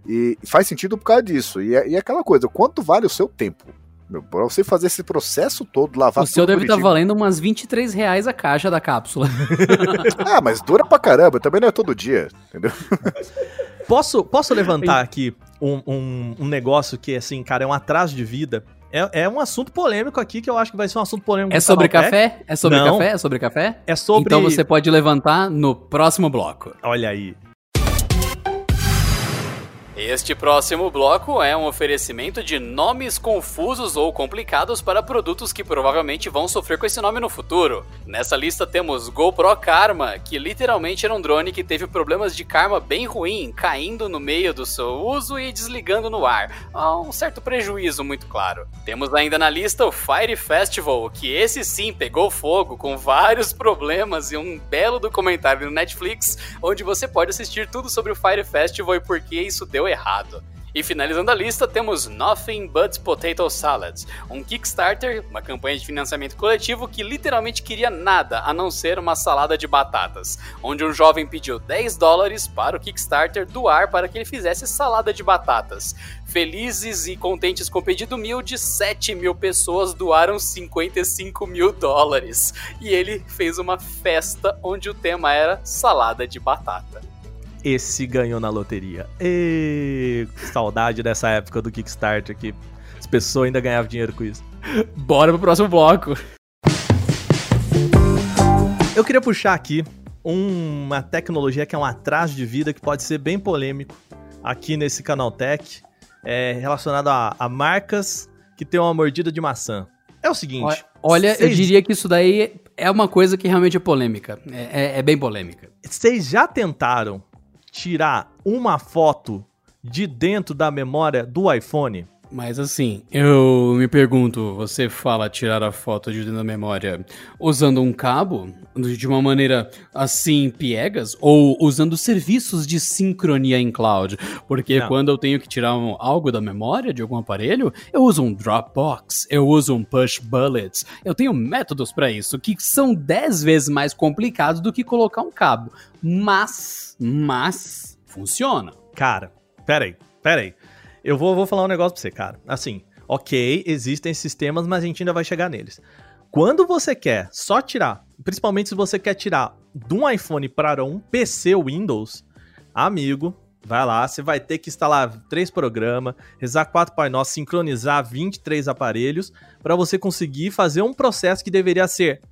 E faz sentido por causa disso. E é, e é aquela coisa, quanto vale o seu tempo? Meu, pra você fazer esse processo todo, lavar O seu deve estar tá valendo umas 23 reais a caixa da cápsula. ah, mas dura pra caramba, também não é todo dia, entendeu? Posso, posso levantar aqui um, um, um negócio que, assim, cara, é um atraso de vida é, é um assunto polêmico aqui que eu acho que vai ser um assunto polêmico. É sobre café? É sobre Não. café? É sobre café? É sobre. Então você pode levantar no próximo bloco. Olha aí. Este próximo bloco é um oferecimento de nomes confusos ou complicados para produtos que provavelmente vão sofrer com esse nome no futuro. Nessa lista temos GoPro Karma, que literalmente era um drone que teve problemas de karma bem ruim, caindo no meio do seu uso e desligando no ar. Um certo prejuízo, muito claro. Temos ainda na lista o Fire Festival, que esse sim pegou fogo com vários problemas e um belo documentário no Netflix, onde você pode assistir tudo sobre o Fire Festival e por que isso deu errado. E finalizando a lista, temos Nothing But Potato Salads, um Kickstarter, uma campanha de financiamento coletivo que literalmente queria nada a não ser uma salada de batatas, onde um jovem pediu 10 dólares para o Kickstarter doar para que ele fizesse salada de batatas. Felizes e contentes com o pedido humilde, 7 mil pessoas doaram 55 mil dólares. E ele fez uma festa onde o tema era salada de batata esse ganhou na loteria. E saudade dessa época do Kickstarter que as pessoas ainda ganhavam dinheiro com isso. Bora pro próximo bloco. Eu queria puxar aqui uma tecnologia que é um atraso de vida que pode ser bem polêmico aqui nesse canal Tech, é relacionado a, a marcas que tem uma mordida de maçã. É o seguinte. Olha, eu diria que isso daí é uma coisa que realmente é polêmica. É, é, é bem polêmica. Vocês já tentaram tirar uma foto de dentro da memória do iPhone? Mas assim, eu me pergunto, você fala tirar a foto de dentro da memória usando um cabo? De uma maneira assim, piegas? Ou usando serviços de sincronia em cloud? Porque Não. quando eu tenho que tirar um, algo da memória de algum aparelho, eu uso um Dropbox, eu uso um Push Bullets. Eu tenho métodos para isso que são 10 vezes mais complicados do que colocar um cabo. Mas, mas, funciona. Cara, peraí, peraí. Eu vou, vou falar um negócio pra você, cara. Assim, ok, existem sistemas, mas a gente ainda vai chegar neles. Quando você quer só tirar, principalmente se você quer tirar de um iPhone para um PC Windows, amigo, vai lá, você vai ter que instalar três programas, rezar quatro Pai Nosso, sincronizar 23 aparelhos para você conseguir fazer um processo que deveria ser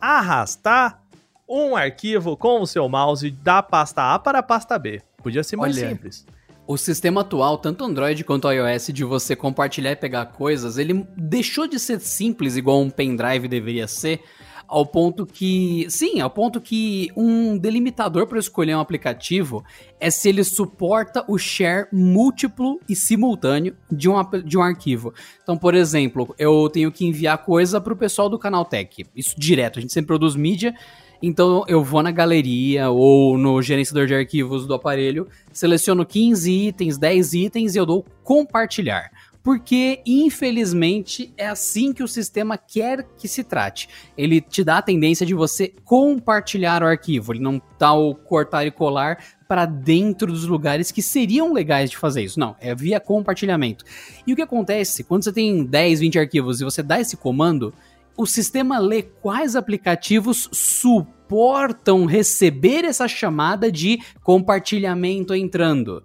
arrastar um arquivo com o seu mouse da pasta A para a pasta B. Podia ser mais Olha, simples. O sistema atual, tanto Android quanto iOS, de você compartilhar e pegar coisas, ele deixou de ser simples igual um pendrive deveria ser, ao ponto que, sim, ao ponto que um delimitador para escolher um aplicativo é se ele suporta o share múltiplo e simultâneo de um, de um arquivo. Então, por exemplo, eu tenho que enviar coisa para o pessoal do Canaltech, isso direto, a gente sempre produz mídia, então eu vou na galeria ou no gerenciador de arquivos do aparelho, seleciono 15 itens, 10 itens e eu dou compartilhar porque infelizmente é assim que o sistema quer que se trate. Ele te dá a tendência de você compartilhar o arquivo, ele não dá o cortar e colar para dentro dos lugares que seriam legais de fazer isso. Não, é via compartilhamento. E o que acontece quando você tem 10, 20 arquivos e você dá esse comando, o sistema lê quais aplicativos suportam receber essa chamada de compartilhamento entrando.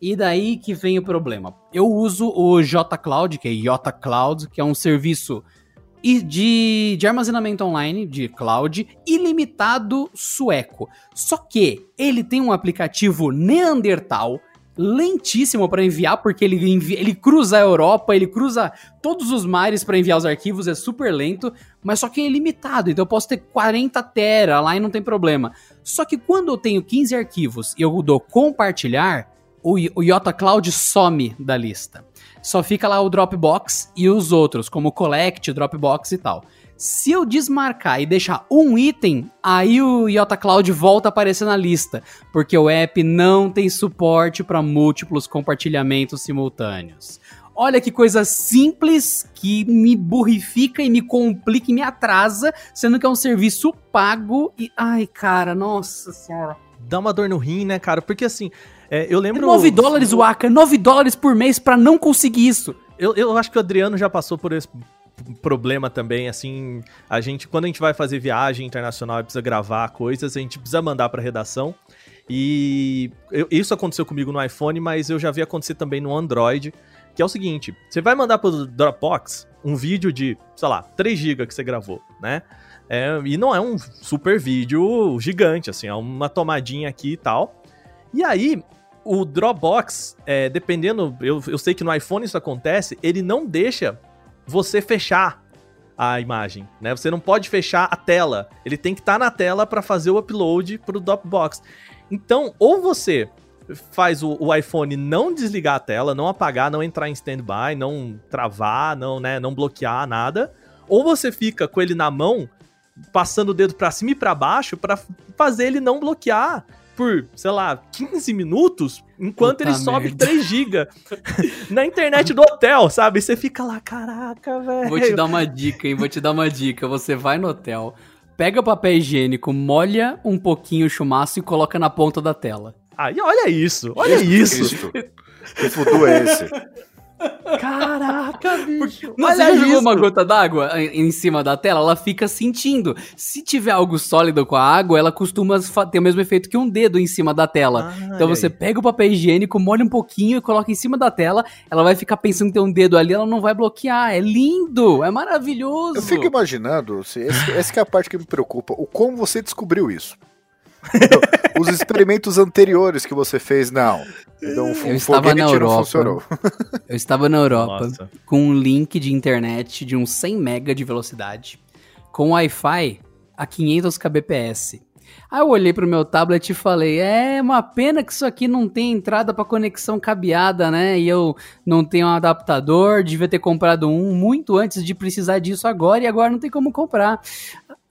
E daí que vem o problema. Eu uso o JCloud, que é Jota Cloud, que é um serviço de, de armazenamento online, de cloud, ilimitado sueco. Só que ele tem um aplicativo Neandertal, lentíssimo para enviar, porque ele, envia, ele cruza a Europa, ele cruza todos os mares para enviar os arquivos, é super lento, mas só que é ilimitado, então eu posso ter 40 tera lá e não tem problema. Só que quando eu tenho 15 arquivos e eu dou compartilhar, o, o Yota Cloud some da lista. Só fica lá o Dropbox e os outros, como Collect, Dropbox e tal. Se eu desmarcar e deixar um item, aí o Yota Cloud volta a aparecer na lista, porque o app não tem suporte para múltiplos compartilhamentos simultâneos. Olha que coisa simples que me burrifica e me complica e me atrasa, sendo que é um serviço pago e ai, cara, nossa senhora. Dá uma dor no rim, né, cara? Porque assim, é, eu lembro. É 9 dólares, Waka, 9 dólares por mês para não conseguir isso. Eu, eu acho que o Adriano já passou por esse problema também, assim, a gente, quando a gente vai fazer viagem internacional e precisa gravar coisas, a gente precisa mandar pra redação. E eu, isso aconteceu comigo no iPhone, mas eu já vi acontecer também no Android, que é o seguinte, você vai mandar pro Dropbox um vídeo de, sei lá, 3 GB que você gravou, né? É, e não é um super vídeo gigante, assim, é uma tomadinha aqui e tal. E aí, o Dropbox, é, dependendo, eu, eu sei que no iPhone isso acontece, ele não deixa você fechar a imagem, né? Você não pode fechar a tela. Ele tem que estar tá na tela para fazer o upload para o Dropbox. Então, ou você faz o, o, iPhone não desligar a tela, não apagar, não entrar em standby, não travar, não, né, não bloquear nada, ou você fica com ele na mão, passando o dedo para cima e para baixo para fazer ele não bloquear por, sei lá, 15 minutos, enquanto Puta ele merda. sobe 3 GB na internet do hotel, sabe? Você fica lá, caraca, velho. Vou te dar uma dica, hein? Vou te dar uma dica. Você vai no hotel, pega papel higiênico, molha um pouquinho o chumaço e coloca na ponta da tela. Aí, olha isso, olha isso. Que fudu é esse? Caraca, bicho. Não, você já jogou uma gota d'água em cima da tela? Ela fica sentindo. Se tiver algo sólido com a água, ela costuma ter o mesmo efeito que um dedo em cima da tela. Ah, então você aí. pega o papel higiênico, molha um pouquinho e coloca em cima da tela. Ela vai ficar pensando que tem um dedo ali, ela não vai bloquear. É lindo, é maravilhoso. Eu fico imaginando, essa é a parte que me preocupa, o como você descobriu isso. Os experimentos anteriores que você fez, não. Então, eu estava na Europa. eu estava na Europa Nossa. com um link de internet de uns 100 MB de velocidade, com Wi-Fi a 500 kbps. Aí eu olhei pro meu tablet e falei: é uma pena que isso aqui não tem entrada para conexão cabeada, né? E eu não tenho um adaptador, devia ter comprado um muito antes de precisar disso agora e agora não tem como comprar.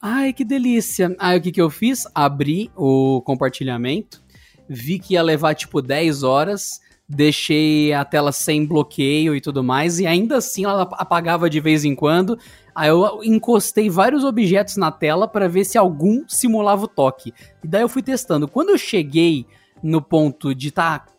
Ai, que delícia. Aí o que, que eu fiz? Abri o compartilhamento, vi que ia levar tipo 10 horas, deixei a tela sem bloqueio e tudo mais, e ainda assim ela apagava de vez em quando. Aí eu encostei vários objetos na tela para ver se algum simulava o toque. E daí eu fui testando. Quando eu cheguei no ponto de estar tá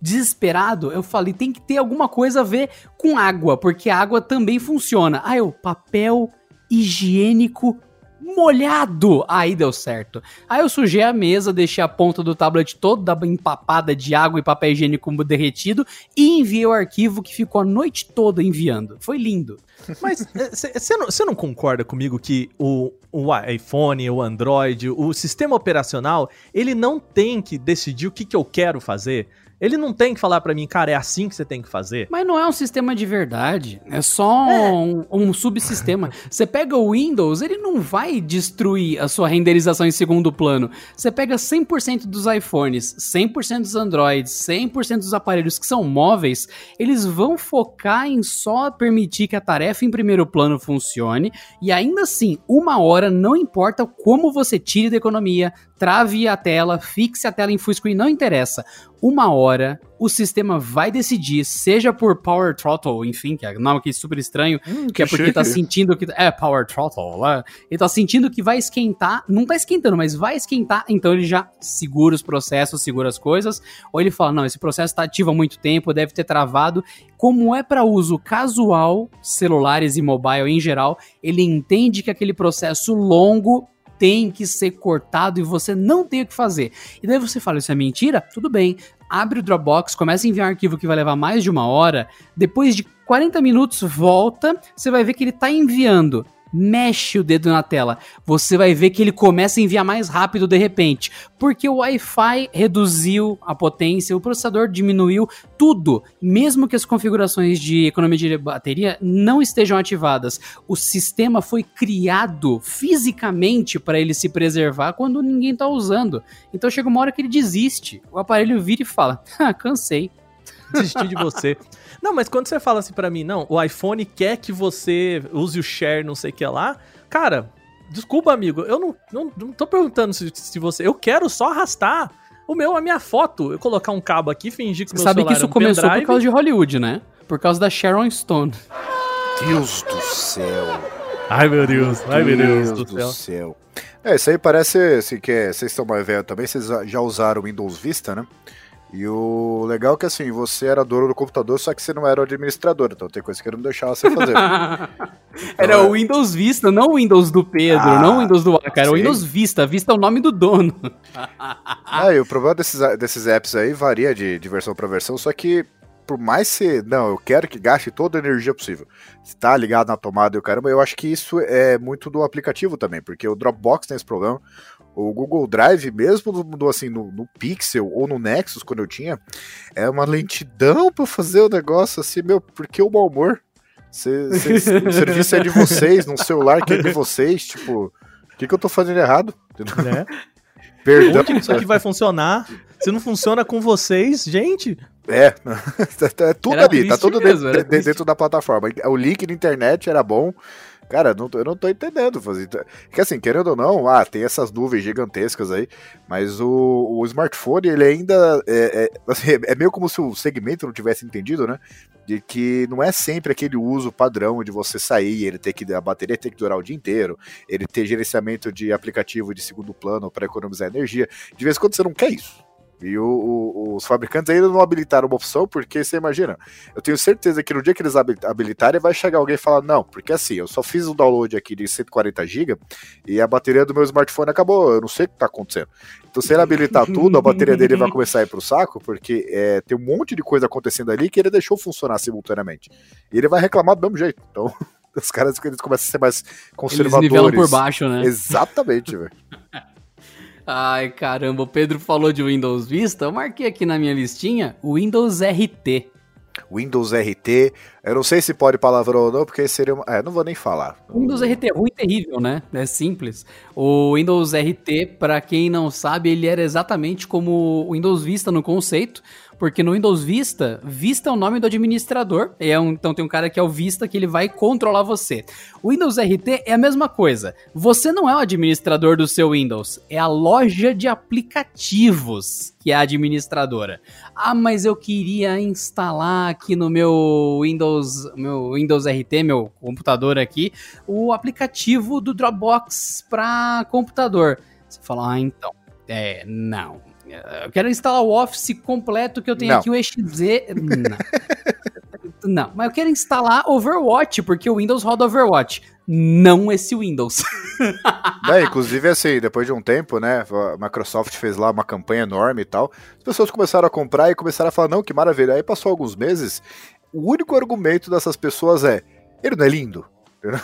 desesperado, eu falei, tem que ter alguma coisa a ver com água, porque a água também funciona. Aí eu, papel higiênico molhado. Aí deu certo. Aí eu sujei a mesa, deixei a ponta do tablet toda empapada de água e papel higiênico derretido e enviei o arquivo que ficou a noite toda enviando. Foi lindo. Mas você não, não, concorda comigo que o, o iPhone, o Android, o sistema operacional, ele não tem que decidir o que, que eu quero fazer? Ele não tem que falar para mim, cara, é assim que você tem que fazer. Mas não é um sistema de verdade. É só é. Um, um, subsistema. Você pega o Windows, ele não vai destruir a sua renderização em segundo plano. Você pega 100% dos iPhones, 100% dos Androids, 100% dos aparelhos que são móveis, eles vão focar em só permitir que a tarefa em primeiro plano funcione. E ainda assim, uma hora não importa como você tire da economia, trave a tela, fixe a tela em full screen, não interessa. Uma hora, o sistema vai decidir, seja por Power Throttle, enfim, que é um nome aqui super estranho, hum, que, que, é porque chique. tá sentindo que. É, Power Throttle, lá. Ele tá sentindo que vai esquentar, não tá esquentando, mas vai esquentar, então ele já segura os processos, segura as coisas, ou ele fala, não, esse processo tá ativo há muito tempo, deve ter travado. Como é para uso casual, celulares e mobile em geral, ele entende que aquele processo longo tem que ser cortado e você não tem o que fazer. E daí você fala, isso é mentira? Tudo bem. Abre o Dropbox, começa a enviar um arquivo que vai levar mais de uma hora. Depois de 40 minutos, volta, você vai ver que ele está enviando mexe o dedo na tela, você vai ver que ele começa a enviar mais rápido de repente, porque o Wi-Fi reduziu a potência, o processador diminuiu tudo, mesmo que as configurações de economia de bateria não estejam ativadas. O sistema foi criado fisicamente para ele se preservar quando ninguém está usando. Então chega uma hora que ele desiste. O aparelho vira e fala: "Ah, cansei". Desisti de você. Não, mas quando você fala assim para mim, não, o iPhone quer que você use o share, não sei o que lá, cara, desculpa, amigo, eu não, não, não tô perguntando se, se você. Eu quero só arrastar o meu, a minha foto. Eu colocar um cabo aqui, fingir que você meu sabe que isso é um começou pendrive. por causa de Hollywood, né? Por causa da Sharon Stone. Deus do céu. Ai, meu Deus. Ai, meu Deus, Deus do, céu. céu. É, isso aí parece assim, que é, vocês estão mais velhos também, vocês já usaram o Windows Vista, né? E o legal é que assim, você era dono do computador, só que você não era o administrador, então tem coisa que ele não deixava você fazer. então, era o é... Windows Vista, não o Windows do Pedro, ah, não o Windows do Aka, era o Windows Vista. Vista é o nome do dono. ah, e o problema desses, desses apps aí varia de, de versão para versão, só que por mais ser, não, eu quero que gaste toda a energia possível. Se tá ligado na tomada e o caramba, eu acho que isso é muito do aplicativo também, porque o Dropbox tem esse problema. O Google Drive, mesmo no, assim, no, no, Pixel ou no Nexus, quando eu tinha, é uma lentidão para fazer o negócio assim, meu, porque o mau humor? Cê, cê, o serviço é de vocês, num celular que é de vocês, tipo, o que, que eu tô fazendo errado? Né? Perdão. Como isso aqui vai funcionar? Se não funciona com vocês, gente. É, é tudo era ali, tá tudo mesmo, dentro, dentro da plataforma. O link na internet era bom, Cara, não, eu não tô entendendo. Fazer. Que assim, querendo ou não, ah, tem essas nuvens gigantescas aí, mas o, o smartphone, ele ainda. É, é, assim, é, meio como se o segmento não tivesse entendido, né? De que não é sempre aquele uso padrão de você sair, ele ter que. A bateria tem que durar o dia inteiro, ele ter gerenciamento de aplicativo de segundo plano para economizar energia. De vez em quando você não quer isso. E o, o, os fabricantes ainda não habilitaram uma opção, porque você imagina, eu tenho certeza que no dia que eles habilitarem, vai chegar alguém e falar: não, porque assim, eu só fiz um download aqui de 140 GB e a bateria do meu smartphone acabou, eu não sei o que está acontecendo. Então, se ele habilitar tudo, a bateria dele vai começar a ir pro saco, porque é, tem um monte de coisa acontecendo ali que ele deixou funcionar simultaneamente. E ele vai reclamar do mesmo jeito. Então, os caras eles começam a ser mais conservadores. Eles nivelam por baixo, né? Exatamente, velho. Ai, caramba, o Pedro falou de Windows Vista, eu marquei aqui na minha listinha o Windows RT. Windows RT, eu não sei se pode palavrão ou não, porque seria uma... É, não vou nem falar. Windows RT é ruim e terrível, né? É simples. O Windows RT, para quem não sabe, ele era exatamente como o Windows Vista no conceito, porque no Windows Vista, Vista é o nome do administrador, é um, então tem um cara que é o Vista que ele vai controlar você. O Windows RT é a mesma coisa. Você não é o administrador do seu Windows, é a loja de aplicativos que é a administradora. Ah, mas eu queria instalar aqui no meu Windows, meu Windows RT, meu computador aqui, o aplicativo do Dropbox para computador. Você fala, ah, então, é, não eu quero instalar o Office completo que eu tenho não. aqui, o EXE. Não. não, mas eu quero instalar Overwatch, porque o Windows roda Overwatch. Não esse Windows. É, inclusive, assim, depois de um tempo, né? A Microsoft fez lá uma campanha enorme e tal. As pessoas começaram a comprar e começaram a falar, não, que maravilha. Aí passou alguns meses. O único argumento dessas pessoas é: ele não é lindo? não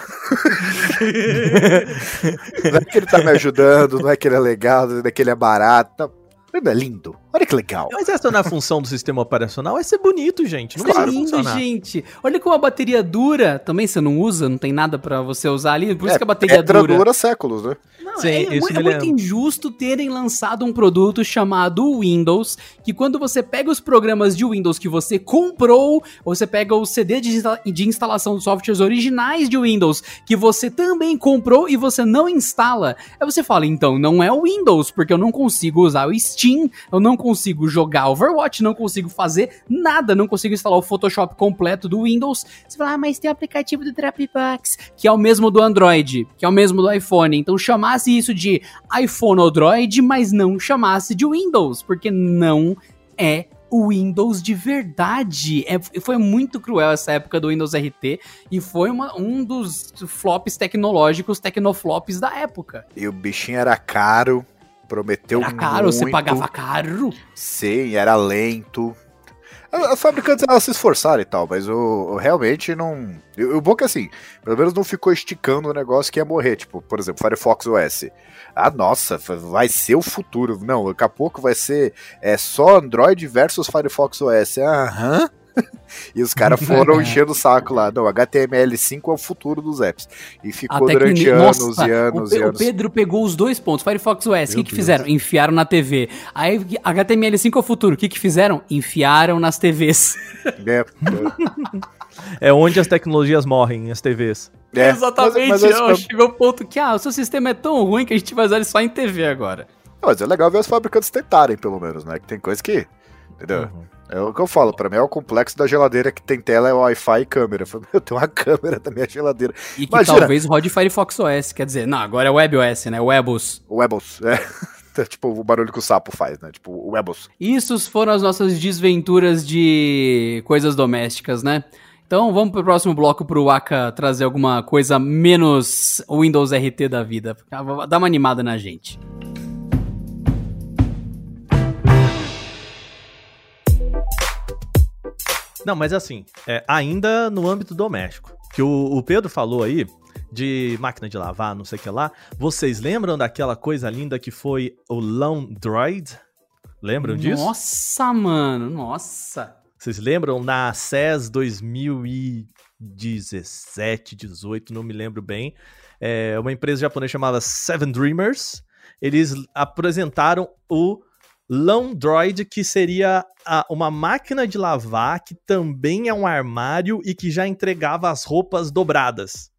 é que ele tá me ajudando, não é que ele é legal, não é que ele é barato. Não. É lindo. Olha que legal. Mas essa não é a função do sistema operacional? É ser bonito, gente. Não é precisa lindo, funcionar. gente. Olha como a bateria dura. Também você não usa, não tem nada pra você usar ali. Por isso que a bateria dura. dura séculos, né? Não, Sim, é, me é muito lembra. injusto terem lançado um produto chamado Windows, que quando você pega os programas de Windows que você comprou, ou você pega o CD de, insta- de instalação dos softwares originais de Windows que você também comprou e você não instala, aí você fala, então não é o Windows, porque eu não consigo usar o Steam, eu não consigo jogar Overwatch, não consigo fazer nada, não consigo instalar o Photoshop completo do Windows. Você fala, ah, mas tem o aplicativo do Dropbox, que é o mesmo do Android, que é o mesmo do iPhone. Então chamasse isso de iPhone ou Droid, mas não chamasse de Windows, porque não é o Windows de verdade. É, foi muito cruel essa época do Windows RT e foi uma- um dos flops tecnológicos, tecnoflops da época. E o bichinho era caro, prometeu Era caro, você muito. pagava caro. Sim, era lento. As fabricantes elas se esforçaram e tal, mas o, o realmente não. O bom é que assim, pelo menos não ficou esticando o negócio que ia morrer. Tipo, por exemplo, Firefox OS. Ah, nossa, vai ser o futuro. Não, daqui a pouco vai ser é, só Android versus Firefox OS. Aham. E os caras foram enchendo o saco lá. Não, HTML5 é o futuro dos apps. E ficou Até durante anos Nossa, e anos o, e o anos. Pedro pegou os dois pontos. Firefox OS, o que, que fizeram? Enfiaram na TV. Aí HTML5 é o futuro. O que, que fizeram? Enfiaram nas TVs. né? É onde as tecnologias morrem, as TVs. É, Exatamente. Mas, mas, mas, chegou o ponto que, ah, o seu sistema é tão ruim que a gente vai usar ele só em TV agora. mas é legal ver os fabricantes tentarem, pelo menos, né? Que tem coisa que. Entendeu? Uhum. É o que eu falo, pra mim é o complexo da geladeira que tem tela, é Wi-Fi e câmera. Eu falo, Eu tenho uma câmera da minha geladeira. E que Imagina. talvez rode Firefox OS. Quer dizer, não, agora é WebOS, né? Webos. Webos, é. É tipo o barulho que o sapo faz, né? Tipo, o Webos. Isso foram as nossas desventuras de coisas domésticas, né? Então vamos pro próximo bloco pro Aka trazer alguma coisa menos Windows RT da vida. Dá uma animada na gente. Não, mas assim, é, ainda no âmbito doméstico. Que o, o Pedro falou aí de máquina de lavar, não sei o que lá. Vocês lembram daquela coisa linda que foi o Laundroid? Lembram disso? Nossa, mano, nossa. Vocês lembram na CES 2017, 18, não me lembro bem. É, uma empresa japonesa chamada Seven Dreamers. Eles apresentaram o Laundroid, que seria a- uma máquina de lavar que também é um armário e que já entregava as roupas dobradas.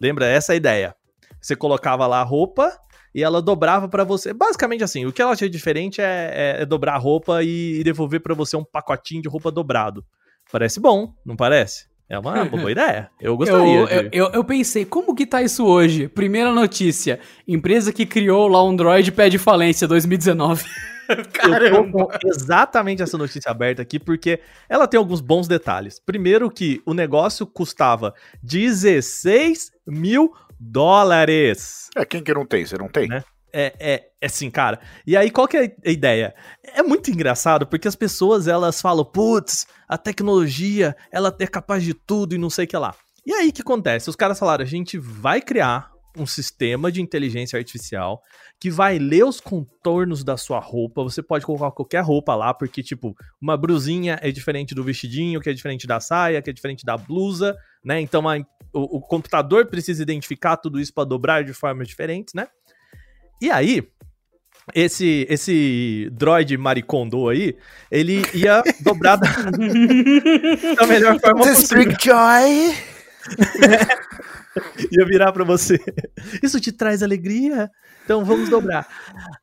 Lembra? Essa é ideia. Você colocava lá a roupa e ela dobrava pra você. Basicamente assim, o que ela tinha diferente é, é- é dobrar a roupa e devolver pra você um pacotinho de roupa dobrado. Parece bom, não parece? É uma, uma boa ideia. Eu gostaria. Eu, de- eu, eu, eu pensei, como que tá isso hoje? Primeira notícia: empresa que criou lá o Android pede falência 2019. Eu tô Caramba! com exatamente essa notícia aberta aqui, porque ela tem alguns bons detalhes. Primeiro que o negócio custava 16 mil dólares. É, quem que não tem? Você não tem? Né? É, é, é assim, cara. E aí, qual que é a ideia? É muito engraçado, porque as pessoas, elas falam, putz, a tecnologia, ela é capaz de tudo e não sei o que lá. E aí, o que acontece? Os caras falaram, a gente vai criar um sistema de inteligência artificial que vai ler os contornos da sua roupa. Você pode colocar qualquer roupa lá, porque, tipo, uma brusinha é diferente do vestidinho, que é diferente da saia, que é diferente da blusa, né? Então, a- o, o computador precisa identificar tudo isso para dobrar de formas diferentes, né? E aí, esse, esse droid maricondo aí, ele ia dobrar da, da melhor forma possível. Joy? Ia virar pra você. Isso te traz alegria? Então vamos dobrar.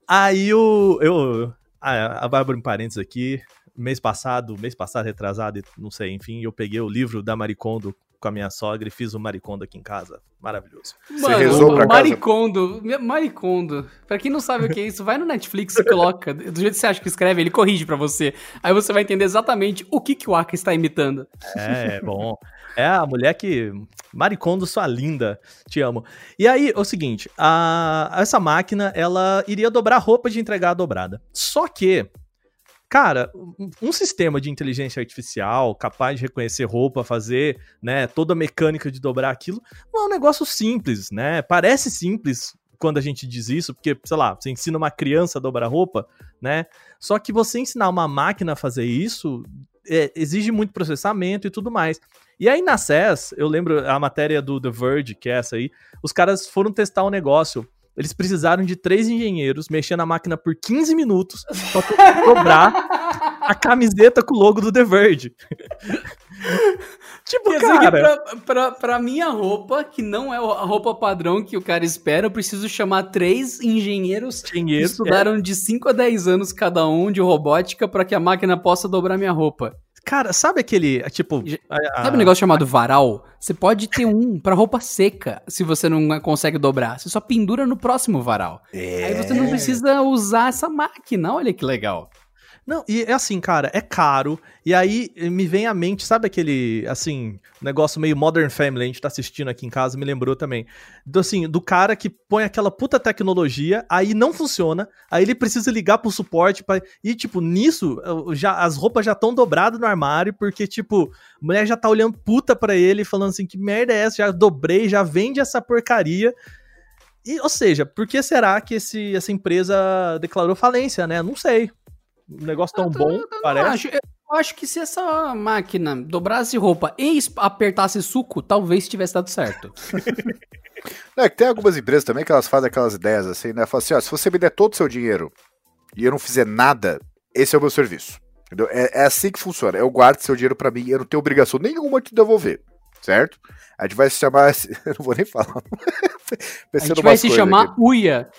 Aí o. Eu, a, a Bárbara, em parênteses aqui, mês passado, mês passado, retrasado, não sei, enfim, eu peguei o livro da Maricondo com a minha sogra e fiz o Maricondo aqui em casa. Maravilhoso. Você rezou pra casa? Maricondo. Maricondo. Pra quem não sabe o que é isso, vai no Netflix e coloca. Do jeito que você acha que escreve, ele corrige pra você. Aí você vai entender exatamente o que, que o Aka está imitando. É, bom. É a mulher que. Maricondo, sua linda. Te amo. E aí, é o seguinte: a, essa máquina, ela iria dobrar roupa de entregar dobrada. Só que. Cara, um sistema de inteligência artificial capaz de reconhecer roupa, fazer, né, toda a mecânica de dobrar aquilo, não é um negócio simples, né? Parece simples, quando a gente diz isso, porque, sei lá, você ensina uma criança a dobrar roupa, né? Só que você ensinar uma máquina a fazer isso é, exige muito processamento e tudo mais. E aí na CES, eu lembro a matéria do The Verge, que é essa aí, os caras foram testar o um negócio. Eles precisaram de três engenheiros mexendo na máquina por 15 minutos pra dobrar a camiseta com o logo do The Verge. tipo, cara... Pra, pra, pra, minha roupa, que não é a roupa padrão que o cara espera, eu preciso chamar três engenheiros, engenheiros que estudaram é. de 5 a 10 anos cada um de robótica para que a máquina possa dobrar minha roupa. Cara, sabe aquele, tipo... A, a, sabe um negócio chamado varal? Você pode ter um para roupa seca, se você não consegue dobrar. Você só pendura no próximo varal. É. Aí você não precisa usar essa máquina, olha que legal. Não, e é assim, cara, é caro. E aí me vem à mente, sabe aquele, assim, negócio meio Modern Family, a gente tá assistindo aqui em casa, me lembrou também. Do, assim, do cara que põe aquela puta tecnologia, aí não funciona, aí ele precisa ligar pro suporte pra... E, tipo, nisso, já, as roupas já estão dobradas no armário, porque, tipo, a mulher já tá olhando puta pra ele, falando assim, que merda é essa? Já dobrei, já vende essa porcaria. E, ou seja, por que será que esse, essa empresa declarou falência, né? Não sei um negócio tão bom, eu, parece. Acho, eu acho que se essa máquina dobrasse roupa e apertasse suco, talvez tivesse dado certo. é que tem algumas empresas também que elas fazem aquelas ideias assim, né? Falam assim, ó, se você me der todo o seu dinheiro e eu não fizer nada, esse é o meu serviço. Entendeu? É, é assim que funciona. Eu guardo seu dinheiro para mim, eu não tenho obrigação nenhuma de devolver, certo? A gente vai se chamar. Eu não vou nem falar. a gente vai se chamar aqui. Uia.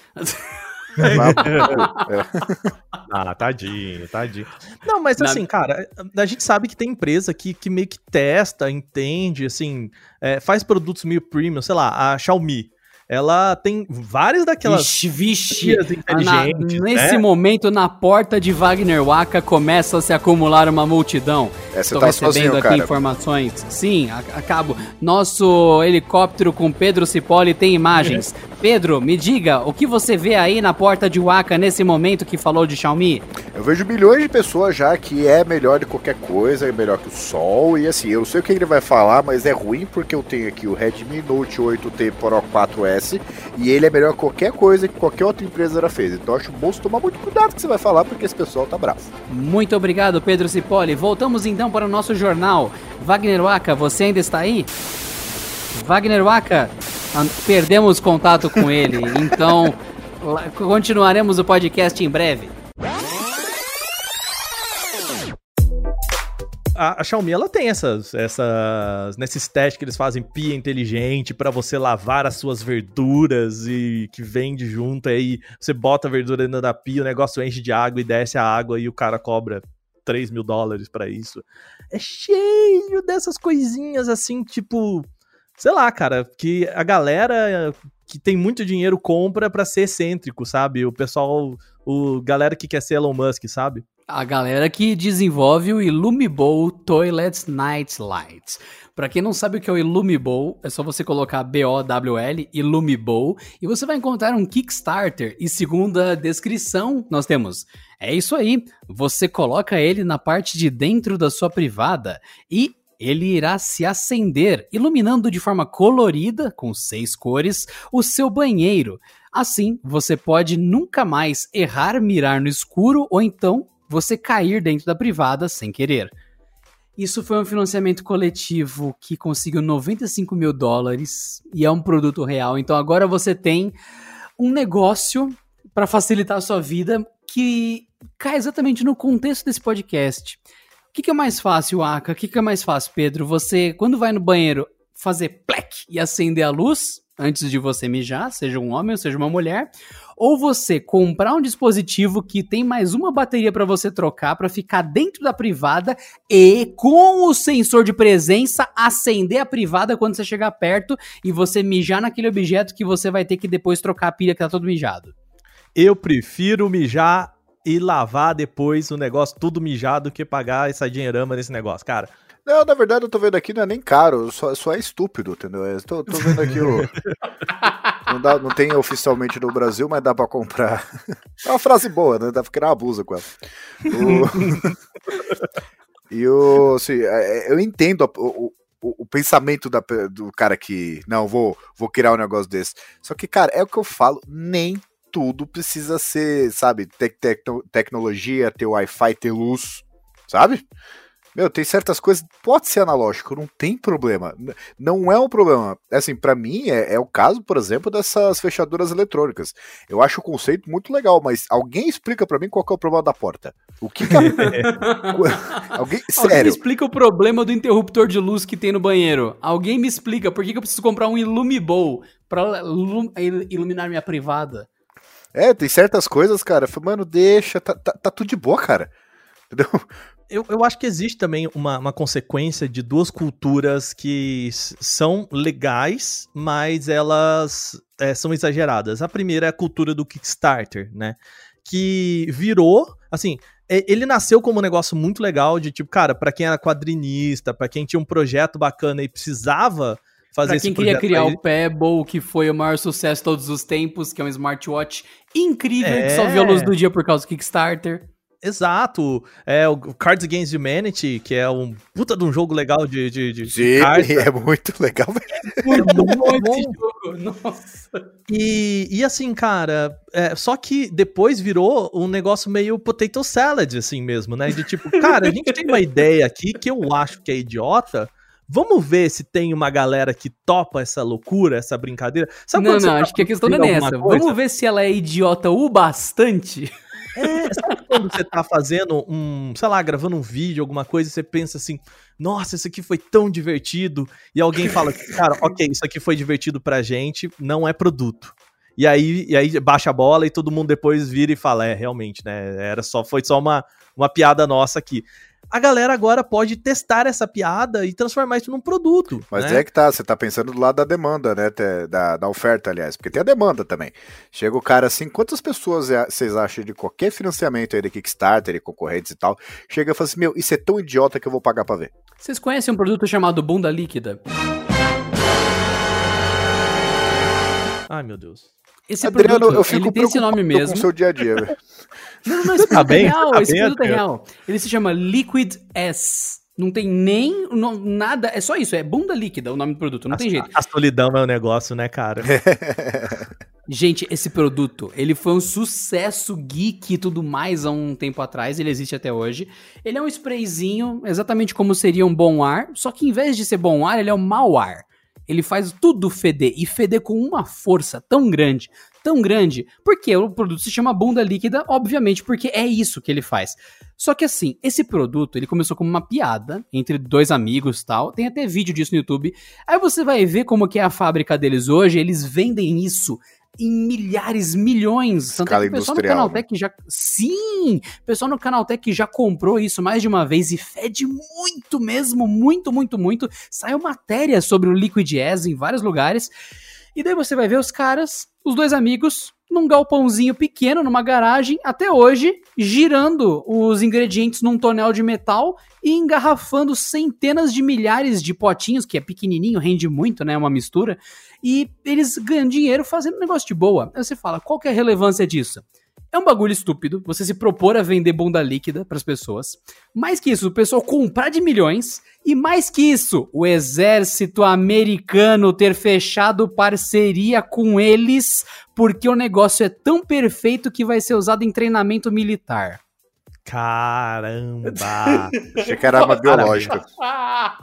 ah, tadinho, tadinho. Não, mas assim, Na... cara, a gente sabe que tem empresa que, que meio que testa, entende, assim, é, faz produtos meio premium, sei lá, a Xiaomi ela tem várias daquelas vixe, vixe. inteligentes. Na, nesse né? momento, na porta de Wagner Waka, começa a se acumular uma multidão. É, Estou tá recebendo sozinho, aqui cara. informações. Sim, acabo. Nosso helicóptero com Pedro Cipolle tem imagens. Pedro, me diga, o que você vê aí na porta de Waka nesse momento que falou de Xiaomi? Eu vejo milhões de pessoas já que é melhor de qualquer coisa, é melhor que o Sol. E assim, eu sei o que ele vai falar, mas é ruim porque eu tenho aqui o Redmi Note 8T Pro 4S e ele é melhor que qualquer coisa que qualquer outra empresa já fez. Então acho bom você tomar muito cuidado que você vai falar, porque esse pessoal tá bravo. Muito obrigado, Pedro Cipoli. Voltamos então para o nosso jornal. Wagner Waka, você ainda está aí? Wagner Waka, perdemos contato com ele, então continuaremos o podcast em breve. a, a, Xiaomi ela tem essas, essas nesses testes que eles fazem pia inteligente para você lavar as suas verduras e que vende junto aí você bota a verdura dentro da pia, o negócio enche de água e desce a água e o cara cobra 3 mil dólares para isso. É cheio dessas coisinhas assim, tipo, sei lá, cara, que a galera que tem muito dinheiro compra para ser excêntrico, sabe? O pessoal, o galera que quer ser Elon Musk, sabe? a galera que desenvolve o Illumibowl Toilet Night Lights. Para quem não sabe o que é o Illumibowl, é só você colocar B-O-W-L, Illumibowl, e você vai encontrar um Kickstarter. E segundo a descrição, nós temos. É isso aí, você coloca ele na parte de dentro da sua privada e ele irá se acender, iluminando de forma colorida, com seis cores, o seu banheiro. Assim, você pode nunca mais errar mirar no escuro ou então você cair dentro da privada sem querer. Isso foi um financiamento coletivo que conseguiu 95 mil dólares e é um produto real. Então agora você tem um negócio para facilitar a sua vida que cai exatamente no contexto desse podcast. Que, que é mais fácil, Aka? O que, que é mais fácil, Pedro? Você, quando vai no banheiro, fazer plec e acender a luz antes de você mijar, seja um homem ou seja uma mulher, ou você comprar um dispositivo que tem mais uma bateria para você trocar para ficar dentro da privada e com o sensor de presença acender a privada quando você chegar perto e você mijar naquele objeto que você vai ter que depois trocar a pilha que tá todo mijado. Eu prefiro mijar e lavar depois o negócio tudo mijado que pagar essa dinheirama nesse negócio, cara. Não, na verdade eu tô vendo aqui, não é nem caro, só, só é estúpido, entendeu? Eu tô, tô vendo aqui o. Não, dá, não tem oficialmente no Brasil, mas dá pra comprar. É uma frase boa, né? Dá pra criar abuso com ela. O... e o. Assim, é, é, eu entendo o, o, o o pensamento da, do cara que, não, vou, vou criar um negócio desse. Só que, cara, é o que eu falo, nem tudo precisa ser, sabe, te tecnologia, ter Wi-Fi, ter luz, sabe? Meu, tem certas coisas, pode ser analógico, não tem problema. Não é um problema. Assim, para mim é, é, o caso, por exemplo, dessas fechaduras eletrônicas. Eu acho o conceito muito legal, mas alguém explica para mim qual é o problema da porta. O que, que a... alguém, sério. Alguém explica o problema do interruptor de luz que tem no banheiro. Alguém me explica por que, que eu preciso comprar um Illumibow para iluminar minha privada. É, tem certas coisas, cara. Mano, deixa, tá, tá, tá tudo de boa, cara. Entendeu? eu, eu acho que existe também uma, uma consequência de duas culturas que são legais, mas elas é, são exageradas. A primeira é a cultura do Kickstarter, né? Que virou, assim, ele nasceu como um negócio muito legal de tipo, cara, para quem era quadrinista, para quem tinha um projeto bacana e precisava fazer pra quem queria criar o Pebble, que foi o maior sucesso de todos os tempos, que é um smartwatch incrível é... que só viu a luz do dia por causa do Kickstarter. Exato. É o Cards Against Humanity, que é um puta de um jogo legal de. de, de Sim, é muito legal, velho. Muito, muito bom. Jogo. Nossa. E, e assim, cara, é, só que depois virou um negócio meio potato salad, assim mesmo, né? De tipo, cara, a gente tem uma ideia aqui que eu acho que é idiota. Vamos ver se tem uma galera que topa essa loucura, essa brincadeira. Sabe não, não, tá acho que a questão não é nessa. Vamos ver se ela é idiota o bastante é, sabe quando você tá fazendo um, sei lá, gravando um vídeo, alguma coisa, e você pensa assim, nossa, isso aqui foi tão divertido, e alguém fala, cara, ok, isso aqui foi divertido pra gente, não é produto. E aí, e aí baixa a bola e todo mundo depois vira e fala, é, realmente, né, era só, foi só uma, uma piada nossa aqui a galera agora pode testar essa piada e transformar isso num produto. Mas né? é que tá, você tá pensando do lado da demanda, né? Da, da oferta, aliás, porque tem a demanda também. Chega o cara assim, quantas pessoas é, vocês acham de qualquer financiamento aí de Kickstarter e concorrentes e tal, chega e fala assim, meu, isso é tão idiota que eu vou pagar pra ver. Vocês conhecem um produto chamado bunda líquida? Ai, meu Deus. Esse Adriano, produto, eu fico ele tem esse nome mesmo. com o seu dia a dia, velho. Não, não, esse tá produto é bem, é real, tá esse produto é real. Ele se chama Liquid S. Não tem nem não, nada, é só isso, é bunda líquida o nome do produto, não a, tem jeito. A solidão é o um negócio, né, cara? Gente, esse produto, ele foi um sucesso geek e tudo mais há um tempo atrás, ele existe até hoje. Ele é um sprayzinho, exatamente como seria um bom ar, só que em vez de ser bom ar, ele é um mau ar. Ele faz tudo feder e feder com uma força tão grande, tão grande, porque o produto se chama bunda líquida, obviamente, porque é isso que ele faz. Só que assim, esse produto, ele começou como uma piada entre dois amigos tal, tem até vídeo disso no YouTube. Aí você vai ver como que é a fábrica deles hoje, eles vendem isso em milhares, milhões. Tanto é que o pessoal no Canaltech né? já. Sim! O pessoal no Canaltech já comprou isso mais de uma vez e fede muito mesmo, muito, muito, muito. Saiu matéria sobre o Liquid S em vários lugares. E daí você vai ver os caras, os dois amigos, num galpãozinho pequeno, numa garagem, até hoje, girando os ingredientes num tonel de metal e engarrafando centenas de milhares de potinhos, que é pequenininho, rende muito, né, uma mistura, e eles ganham dinheiro fazendo negócio de boa. Aí você fala, qual que é a relevância disso? É um bagulho estúpido você se propor a vender bunda líquida para as pessoas. Mais que isso, o pessoal comprar de milhões. E mais que isso, o exército americano ter fechado parceria com eles porque o negócio é tão perfeito que vai ser usado em treinamento militar. Caramba! Achei que era arma biológica.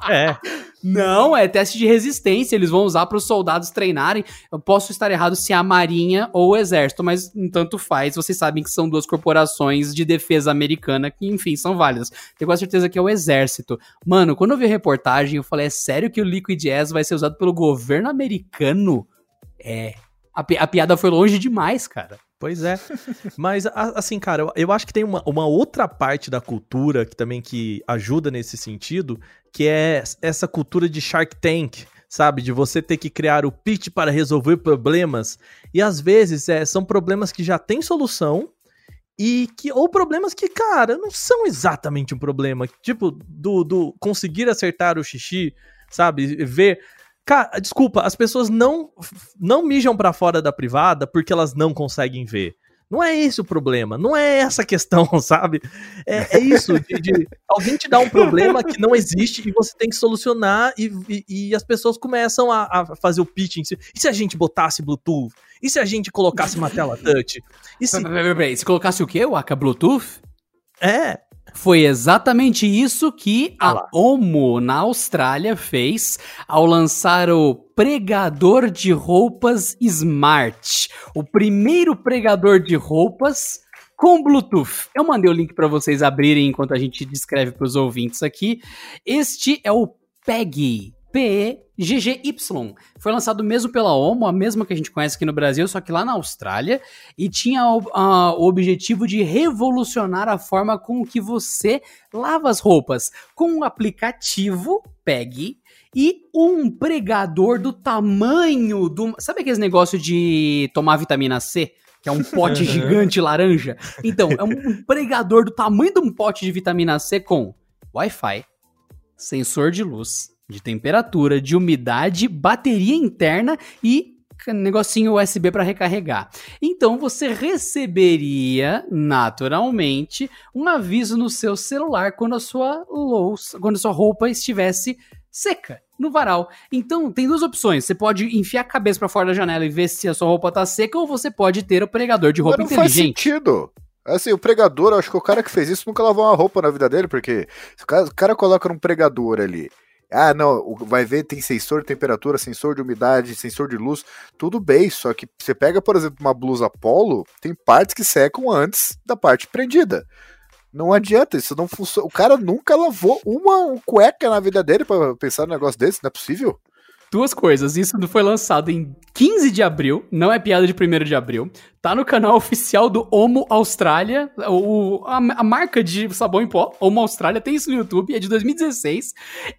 é. Não, é teste de resistência. Eles vão usar para os soldados treinarem. Eu posso estar errado se é a Marinha ou o Exército, mas tanto faz. Vocês sabem que são duas corporações de defesa americana que, enfim, são válidas. Tenho quase certeza que é o Exército. Mano, quando eu vi a reportagem, eu falei: é sério que o Liquid S vai ser usado pelo governo americano? É. A, pi a piada foi longe demais, cara. Pois é. Mas, assim, cara, eu, acho que tem uma, uma, outra parte da cultura que também que ajuda nesse sentido, que é essa cultura de Shark Tank, sabe? De você ter que criar o pitch para resolver problemas. E às vezes é, são problemas que já têm solução, e que ou problemas que, cara, não são exatamente um problema, tipo do, do conseguir acertar o xixi, sabe? Ver Cara, desculpa, as pessoas não não mijam para fora da privada porque elas não conseguem ver. Não é esse o problema, não é essa a questão, sabe? É, é isso, de, de, alguém te dá um problema que não existe e você tem que solucionar e, e, e as pessoas começam a, a, fazer o pitching. E se a gente botasse Bluetooth? E se a gente colocasse uma tela touch? E se... Se colocasse o quê? O AK Bluetooth? É, Foi exatamente isso que Ah a. Omo na Austrália fez ao lançar o pregador de roupas Smart. O primeiro pregador de roupas com Bluetooth. Eu mandei o link para vocês abrirem enquanto a gente descreve para os ouvintes aqui. Este é o PEGY. P-E-G-G-Y. Foi lançado mesmo pela Omo, a mesma que a gente conhece aqui no Brasil, só que lá na Austrália, e tinha o, a- o objetivo de revolucionar a forma com que você lava as roupas com um aplicativo PEG e um pregador do tamanho do. Sabe aqueles negócio de tomar vitamina C? Que é um pote Uhum. gigante laranja? Então, é um pregador do tamanho de um pote de vitamina C com Wi-Fi, sensor de luz, de temperatura, de umidade, bateria interna e negocinho USB para recarregar. Então você receberia naturalmente um aviso no seu celular quando a sua louça, quando a sua roupa estivesse seca no varal. Então tem duas opções. Você pode enfiar a cabeça para fora da janela e ver se a sua roupa tá seca ou você pode ter o pregador de roupa Mas não faz inteligente. sentido. Assim, o pregador, acho que o cara que fez isso nunca lavou uma roupa na vida dele, porque se o cara, o cara coloca um pregador ali. Ah, não, vai ver, tem sensor de temperatura, sensor de umidade, sensor de luz, tudo bem, só que você pega, por exemplo, uma blusa polo, tem partes que secam antes da parte prendida. Não adianta, isso não funciona. O cara nunca lavou uma cueca na vida dele pra pensar num negócio desse, não é possível? Duas coisas. Isso foi lançado em 15 de abril, não é piada de 1 de abril. Tá no canal oficial do Omo Austrália. O, a, a marca de sabão em pó, Omo Austrália, tem isso no YouTube, é de 2016.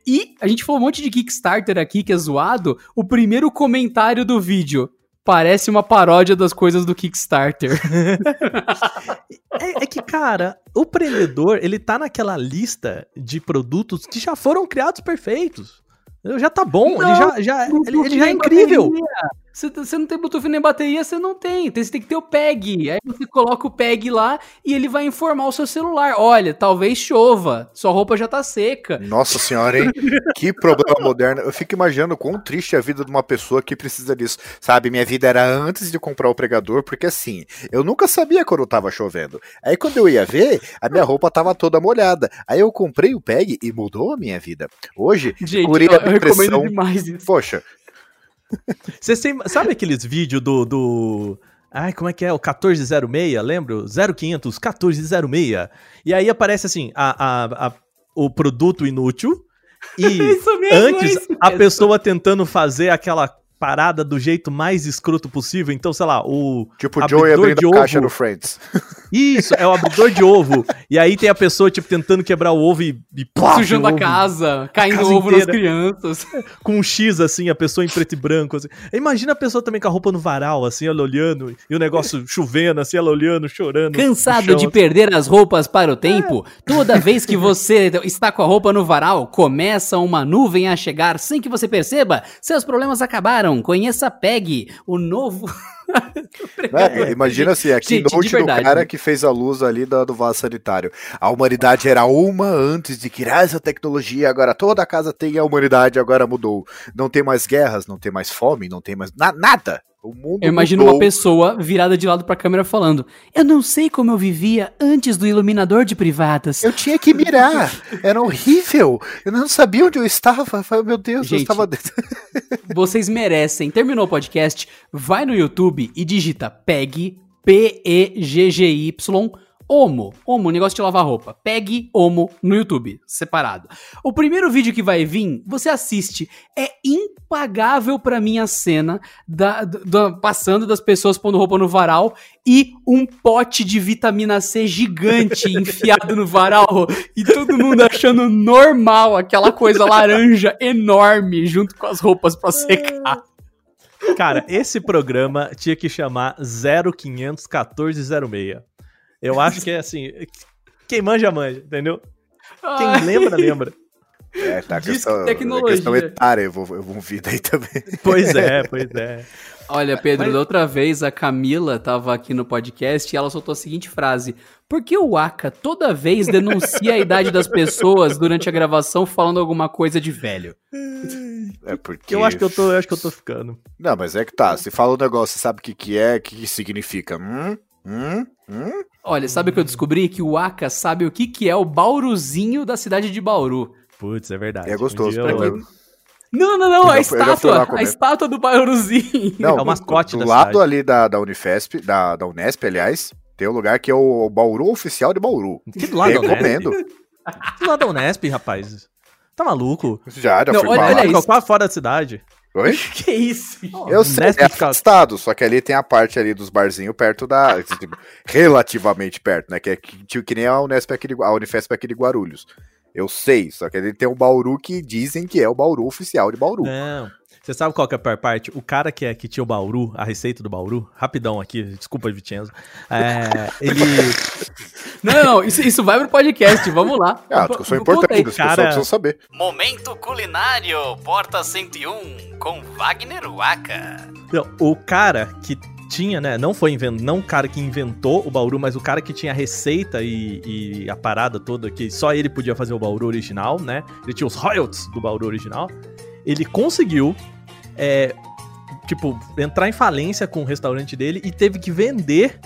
E a gente falou um monte de Kickstarter aqui que é zoado. O primeiro comentário do vídeo parece uma paródia das coisas do Kickstarter. É, é que, cara, o prendedor, ele tá naquela lista de produtos que já foram criados perfeitos. Já tá bom, ele já, já, ele, ele já é incrível. bateria. Você, você não tem Bluetooth nem bateria, você não tem. Então Você tem que ter o PEG. Aí você coloca o PEG lá e ele vai informar o seu celular. Olha, talvez chova, sua roupa já tá seca. Nossa senhora, hein? que problema moderno. Eu fico imaginando quão triste é a vida de uma pessoa que precisa disso. Sabe, minha vida era antes de comprar o pregador, porque assim, eu nunca sabia quando tava chovendo. Aí quando eu ia ver, a minha roupa tava toda molhada. Aí eu comprei o PEG e mudou a minha vida. Hoje, Gente, eu, a eu recomendo demais isso. Poxa, Você sabe aqueles vídeos do, do. Ai, como é que é? O 1406, lembro? 0500 1406. E aí aparece assim: a, a- a- o produto inútil. E Isso mesmo, é antes, isso a pessoa tentando fazer aquela parada do jeito mais escroto possível. Então, sei lá, o. tipo o abridor Joey abrindo de a caixa ovo. no Friends. Isso, é o abridor de ovo. E aí tem a pessoa, tipo, tentando quebrar o ovo e. e plaf, Sujando a ovo casa, caindo casa ovo nas inteira. crianças. com um X, assim, a pessoa em preto e branco, assim. Imagina a pessoa também com a roupa no varal, assim, ela olhando, e o negócio chovendo, assim, ela olhando, chorando. Cansado chão, de assim. perder as roupas para o tempo? Toda vez que você está com a roupa no varal, começa uma nuvem a chegar sem que você perceba. Seus problemas acabaram. Conheça a PEG, o novo. Né? Imagina assim, a keynote do verdade. cara que fez a luz ali da- do vaso sanitário. A humanidade era uma antes de criar essa tecnologia, agora toda a casa tem a humanidade, agora mudou. Não tem mais guerras, não tem mais fome, não tem mais na- nada. O mundo Eu imagino mudou. uma pessoa virada de lado para a câmera falando: Eu não sei como eu vivia antes do iluminador de privadas. Eu tinha que mirar, era horrível. Eu não sabia onde eu estava. Eu falei, Meu Deus, eu Gente, estava dentro. Vocês merecem. Terminou o podcast, vai no YouTube e digita PEG, P-E-G-G-Y, Omo. Omo, negócio de lavar roupa. PEG Omo no YouTube, separado. O primeiro vídeo que vai vir, você assiste. É impagável pra mim a cena da, da- passando das pessoas pondo roupa no varal e um pote de vitamina C gigante enfiado no varal e todo mundo achando normal aquela coisa laranja enorme junto com as roupas pra secar. Cara, esse programa tinha que chamar 0500 1406. Eu acho que é assim, quem manja, manja, entendeu? Quem Ai. lembra, lembra. É, tá a Diz que questão, a tecnologia. questão etária envol- envolvida aí também. Pois é, pois é. Olha, Pedro, da outra vez a Camila tava aqui no podcast e ela soltou a seguinte frase: Por que o Aka toda vez denuncia a idade das pessoas durante a gravação falando alguma coisa de velho? É porque. Eu acho que eu tô, eu acho que eu tô ficando. Não, mas é que tá. Se fala um negócio, você sabe o que, que é, o que, que significa. Hum? Hum? Hum? Olha, sabe o que eu descobri? Que o Aka sabe o que, que é o Bauruzinho da cidade de Bauru. Putz, é verdade. É gostoso. Um eu- Não, não, não, Eu a eu estátua. A estátua do Bauruzinho. Não, É o mascote do da lado cidade. ali da, da Unifesp, da, da Unesp, aliás, tem um lugar que é o Bauru Oficial de Bauru. Que do lado da Unesp? Recomendo. Do lado da Unesp, rapaz. Tá maluco? Já, já Não, fui olha- olha lá. isso. Quase fora da cidade. Oi? Que isso? Eu o sei, é afastado, só que ali tem a parte ali dos barzinhos perto da. tipo, relativamente perto, né? Que é que, tipo, que nem a Unesp aqui de, a Unifesp aqui de Guarulhos. Eu sei, só que ele tem um Bauru que dizem que é o Bauru oficial de Bauru. Não. Você sabe qual que é a pior parte? O cara que, é, que tinha o Bauru, a receita do Bauru, rapidão aqui, desculpa, Vicenzo. É, ele. Não, não, não, isso, isso vai pro podcast, vamos lá. É uma discussão importante, as pessoas cara. precisam saber. Momento culinário, Porta 101, com Wagner Waka. Não, o cara que tinha, né? Não foi invent... não o cara que inventou o Bauru, mas o cara que tinha a receita e, e a parada toda, que só ele podia fazer o Bauru original, né? Ele tinha os royalties do Bauru original. Ele conseguiu, é, tipo, entrar em falência com o restaurante dele e teve que vender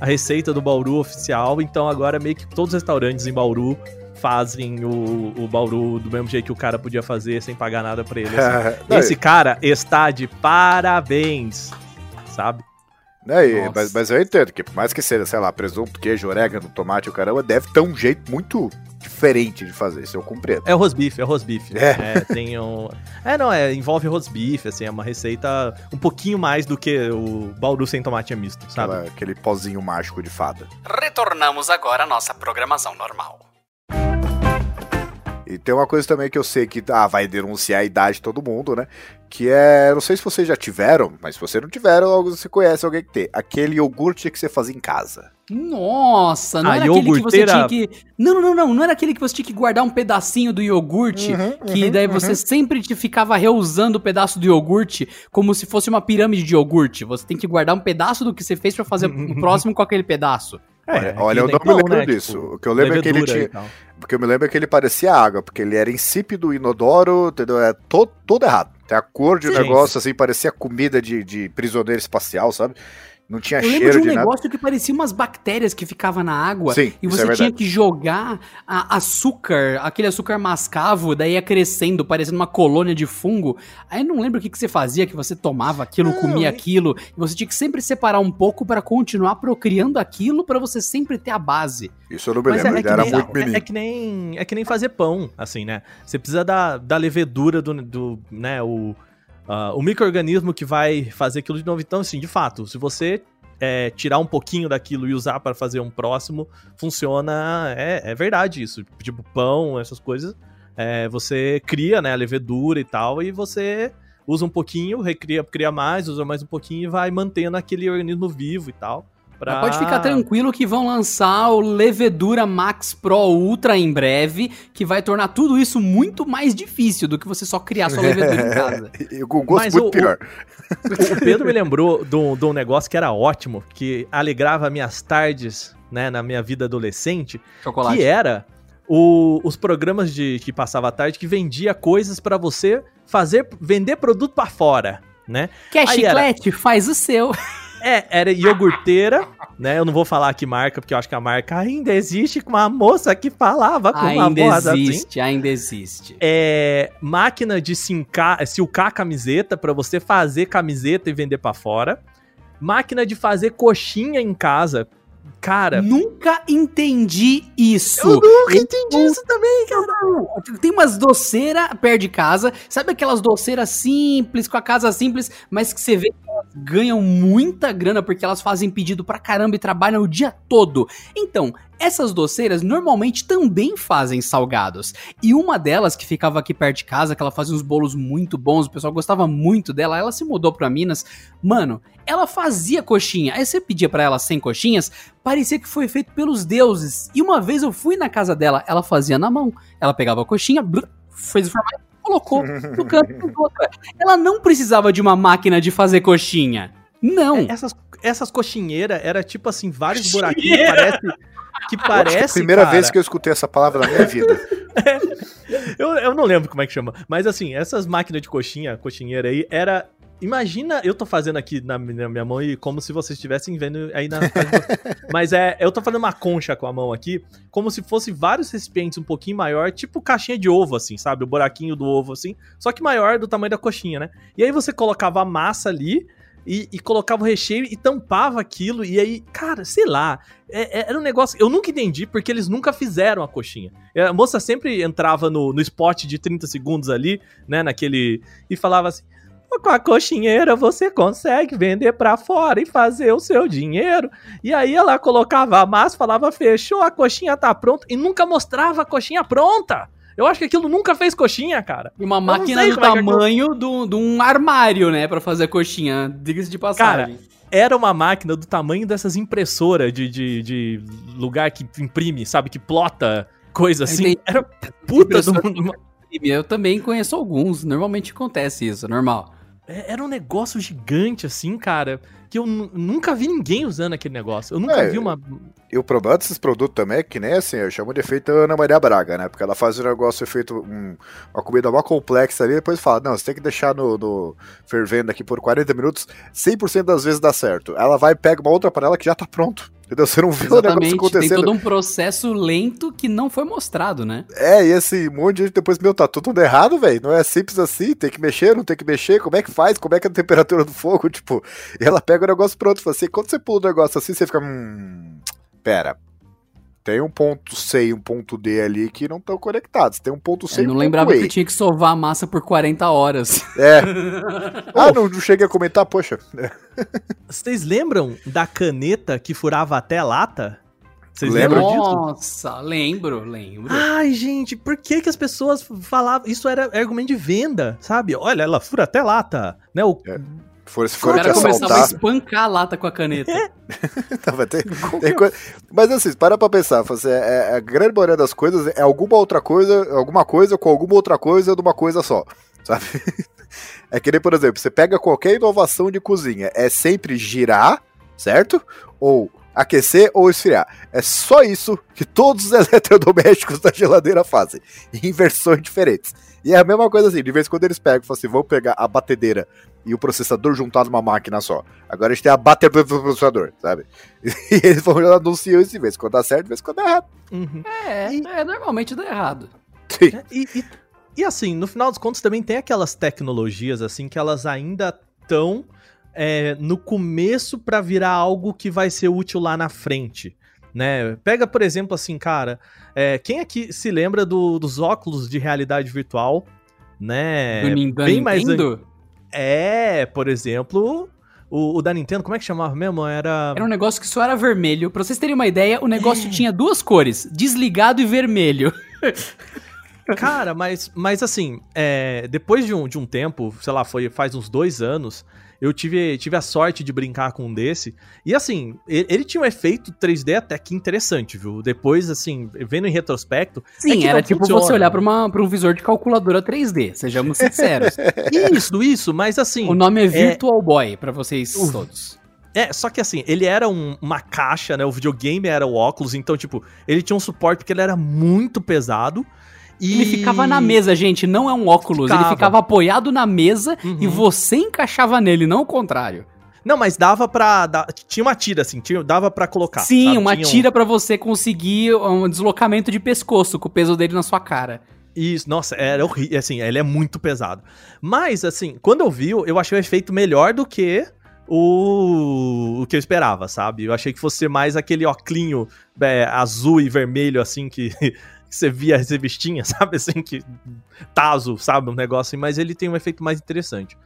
a receita do Bauru oficial. Então agora meio que todos os restaurantes em Bauru fazem o, o Bauru do mesmo jeito que o cara podia fazer sem pagar nada pra ele. assim. Não, Esse cara está de parabéns, sabe? Nossa. mas, mas eu entendo que, por mais que seja, sei lá, presunto, queijo, orégano, tomate, o caramba, deve ter um jeito muito diferente de fazer, isso eu compreendo. É o rosbife, é o rosbife. É. É, tem um... é, não, é, envolve rosbife, assim, é uma receita um pouquinho mais do que o Bauru sem tomate é misto, sabe? Aquela- aquele pozinho mágico de fada. Retornamos agora à nossa programação normal. E tem uma coisa também que eu sei que ah, vai denunciar a idade de todo mundo, né? Que é. Não sei se vocês já tiveram, mas se você não tiveram, algo você conhece alguém que tem. Aquele iogurte que você fazia em casa. Nossa, não A era aquele que você tinha que. Não, não, não, não. Não era aquele que você tinha que guardar um pedacinho do iogurte. Uhum, que daí você sempre te ficava reusando o pedaço do iogurte como se fosse uma pirâmide de iogurte. Você tem que guardar um pedaço do que você fez pra fazer o próximo com aquele pedaço. Olha, olha, eu não me lembro né, disso. tipo, o que eu lembro é que ele tinha. Porque eu me lembro é que ele parecia água, porque ele era insípido, inodoro, entendeu? É todo, todo errado. Tem a cor de um Sim. negócio, assim, parecia comida de, de prisioneiro espacial, sabe? Não tinha Eu lembro cheiro de um de nada. negócio que parecia umas bactérias que ficavam na água. Sim, e isso você é tinha que jogar a- açúcar, aquele açúcar mascavo, daí ia crescendo, parecendo uma colônia de fungo. Aí eu não lembro o que, que você fazia, que você tomava aquilo, Não, comia e- aquilo. E você tinha que sempre separar um pouco pra continuar procriando aquilo pra você sempre ter a base. Isso eu não me Mas lembro, é, é era nem, muito é- menino. é que nem é que nem fazer pão, assim, né? Você precisa da, da levedura do, do né, o, ah, o micro-organismo que vai fazer aquilo de novo. Então, assim, de fato, se você é, tirar um pouquinho daquilo e usar para fazer um próximo, funciona. É, é verdade isso. Tipo, pão, essas coisas. é, você cria, né, a levedura e tal, e você usa um pouquinho, recria, cria mais, usa mais um pouquinho e vai mantendo aquele organismo vivo e tal. Pra- Pode ficar tranquilo que vão lançar o Levedura Max Pro Ultra em breve, que vai tornar tudo isso muito mais difícil do que você só criar sua levedura em casa. E com gosto Mas muito o- pior. O Pedro me lembrou de um, de um negócio que era ótimo, que alegrava minhas tardes, né, na minha vida adolescente, Chocolate. que era o- os programas de que passava à tarde que vendia coisas pra você fazer, vender produto pra fora, né? Quer Aí era- chiclete? Faz o seu. É, era iogurteira, né? Eu não vou falar que marca, porque eu acho que a marca ainda existe com uma moça que falava com uma Ainda voz assim. existe, ainda existe. É, máquina de sincar, silcar camiseta pra você fazer camiseta e vender pra fora. Máquina de fazer coxinha em casa. Cara, Nunca entendi isso. eu nunca Eu entendi isso também, cara. Tem umas doceiras perto de casa, sabe aquelas doceiras simples, com a casa simples, mas que você vê que elas ganham muita grana porque elas fazem pedido pra caramba e trabalham o dia todo. Então, essas doceiras normalmente também fazem salgados. E uma delas, que ficava aqui perto de casa, que ela fazia uns bolos muito bons, o pessoal gostava muito dela, ela se mudou pra Minas. Mano, ela fazia coxinha. Aí você pedia pra ela 100 coxinhas, parecia que foi feito pelos deuses. E uma vez eu fui na casa dela, ela fazia na mão. Ela pegava a coxinha, blur, fez o formato colocou no canto. Ela não precisava de uma máquina de fazer coxinha. Não. É, essas, essas coxinheiras era tipo assim, vários buraquinhos que parece. Que. É a primeira cara, vez que eu escutei essa palavra na minha vida. eu, eu não lembro como é que chama. Mas assim, essas máquinas de coxinha, coxinheira aí, era. Imagina, eu tô fazendo aqui na, na minha mão e como se vocês estivessem vendo aí na. Mas é, eu tô fazendo uma concha com a mão aqui, como se fosse vários recipientes um pouquinho maior, tipo caixinha de ovo, assim, sabe? O buraquinho do ovo, assim, só que maior do tamanho da coxinha, né? E aí você colocava a massa ali, e, e, colocava o recheio e tampava aquilo. E aí, cara, sei lá. É, é, era um negócio. Eu nunca entendi porque eles nunca fizeram a coxinha. A moça sempre entrava no, no spot de 30 segundos ali, né? Naquele. E falava assim. Com a coxinheira você consegue vender para fora e fazer o seu dinheiro. E aí ela colocava a massa, falava, fechou, a coxinha tá pronta. E nunca mostrava a coxinha pronta. Eu acho que aquilo nunca fez coxinha, cara. E uma máquina do tamanho é de do, um armário, né, para fazer coxinha. Diga-se de passagem. Cara, era uma máquina do tamanho dessas impressoras de, de, de lugar que imprime, sabe? Que plota coisa assim. Era puta do mundo. Eu também conheço alguns. Normalmente acontece isso, normal. É, era um negócio gigante, assim, cara, que eu nunca vi ninguém usando aquele negócio. Eu nunca é, vi uma. E o problema desses produtos também é que nem assim, eu chamo de efeito Ana Maria Braga, né? Porque ela faz um negócio feito um, uma comida mó complexa ali, depois fala, não, você tem que deixar no, no fervendo aqui por 40 minutos, 100% das vezes dá certo. Ela vai e pega uma outra panela que já tá pronto. Entendeu? Você não viu Exatamente, o negócio acontecendo. Tem todo um processo lento que não foi mostrado, né? É, e assim, um monte de gente depois, meu, tá tudo errado, velho. Não é simples assim, tem que mexer, não tem que mexer, como é que faz? Como é que é a temperatura do fogo? Tipo, e ela pega o negócio pronto. Fala assim, quando você pula o negócio assim, você fica. Hum, pera, tem um ponto C e um ponto D ali que não estão conectados. Tem um ponto C Eu não lembrava que tinha que sovar a massa por 40 horas. É. ah, não, não cheguei a comentar, poxa. Vocês lembram da caneta que furava até lata? Vocês lembram disso? Nossa, lembro, lembro. Ai, gente, por que que as pessoas falavam... Isso era argumento de venda, sabe? Olha, ela fura até lata, né? O... É. For, se for o cara começava a espancar a lata com a caneta. Não, tem, tem coisa... Mas assim, para pra pensar. Você, é, é, a grande maioria das coisas é alguma outra coisa, alguma coisa com alguma outra coisa de uma coisa só. Sabe? É que nem, por exemplo, você pega qualquer inovação de cozinha, é sempre girar, certo? Ou aquecer ou esfriar. É só isso que todos os eletrodomésticos da geladeira fazem, em versões diferentes. E é a mesma coisa assim, de vez em quando eles pegam e falam assim, vamos pegar a batedeira e o processador juntar numa máquina só. Agora a gente tem a batedeira do processador, sabe? E eles vão anunciar isso de vez quando dá certo, de vez quando dá errado. Uhum. É, e... é, normalmente dá errado. Sim. É, e, e, e assim, no final dos contos também tem aquelas tecnologias assim que elas ainda estão é, no começo para virar algo que vai ser útil lá na frente. Né? Pega, por exemplo, assim, cara, é, quem aqui se lembra do, dos óculos de realidade virtual, né? Do, Bem mais Nintendo? É, por exemplo, o, o, da Nintendo, como é que chamava mesmo? Era. Era um negócio que só era vermelho. Pra vocês terem uma ideia, o negócio é. tinha duas cores: desligado e vermelho. Cara, mas, mas assim, é, depois de um, de um tempo, sei lá, foi faz uns dois anos, eu tive, tive a sorte de brincar com um desse. E assim, ele, ele, tinha um efeito 3D até que interessante, viu? Depois, assim, vendo em retrospecto. É Sim, é era tipo funciona. você olhar pra, uma, pra um visor de calculadora 3D, sejamos sinceros. isso, isso, mas assim. O nome é, é Virtual é... Boy, para vocês uh, todos. É, só que assim, ele era um, uma caixa, né? O videogame era o óculos, então, tipo, ele tinha um suporte porque ele era muito pesado. E... Ele ficava na mesa, gente, não é um óculos. Ficava. Ele ficava apoiado na mesa uhum. e você encaixava nele, não o contrário. Não, mas dava pra. tinha uma tira, assim, tinha, dava pra colocar. Sim, sabe? uma tinha tira um... para você conseguir um deslocamento de pescoço com o peso dele na sua cara. Isso, nossa, era horrível. Assim, ele é muito pesado. Mas, assim, quando eu vi, eu achei o efeito melhor do que o, o que eu esperava, sabe? Eu achei que fosse mais aquele oclinho é, azul e vermelho, assim, que que você via as revistinhas, sabe? Assim, que. Tazo, sabe? Um negócio assim, mas ele tem um efeito mais interessante.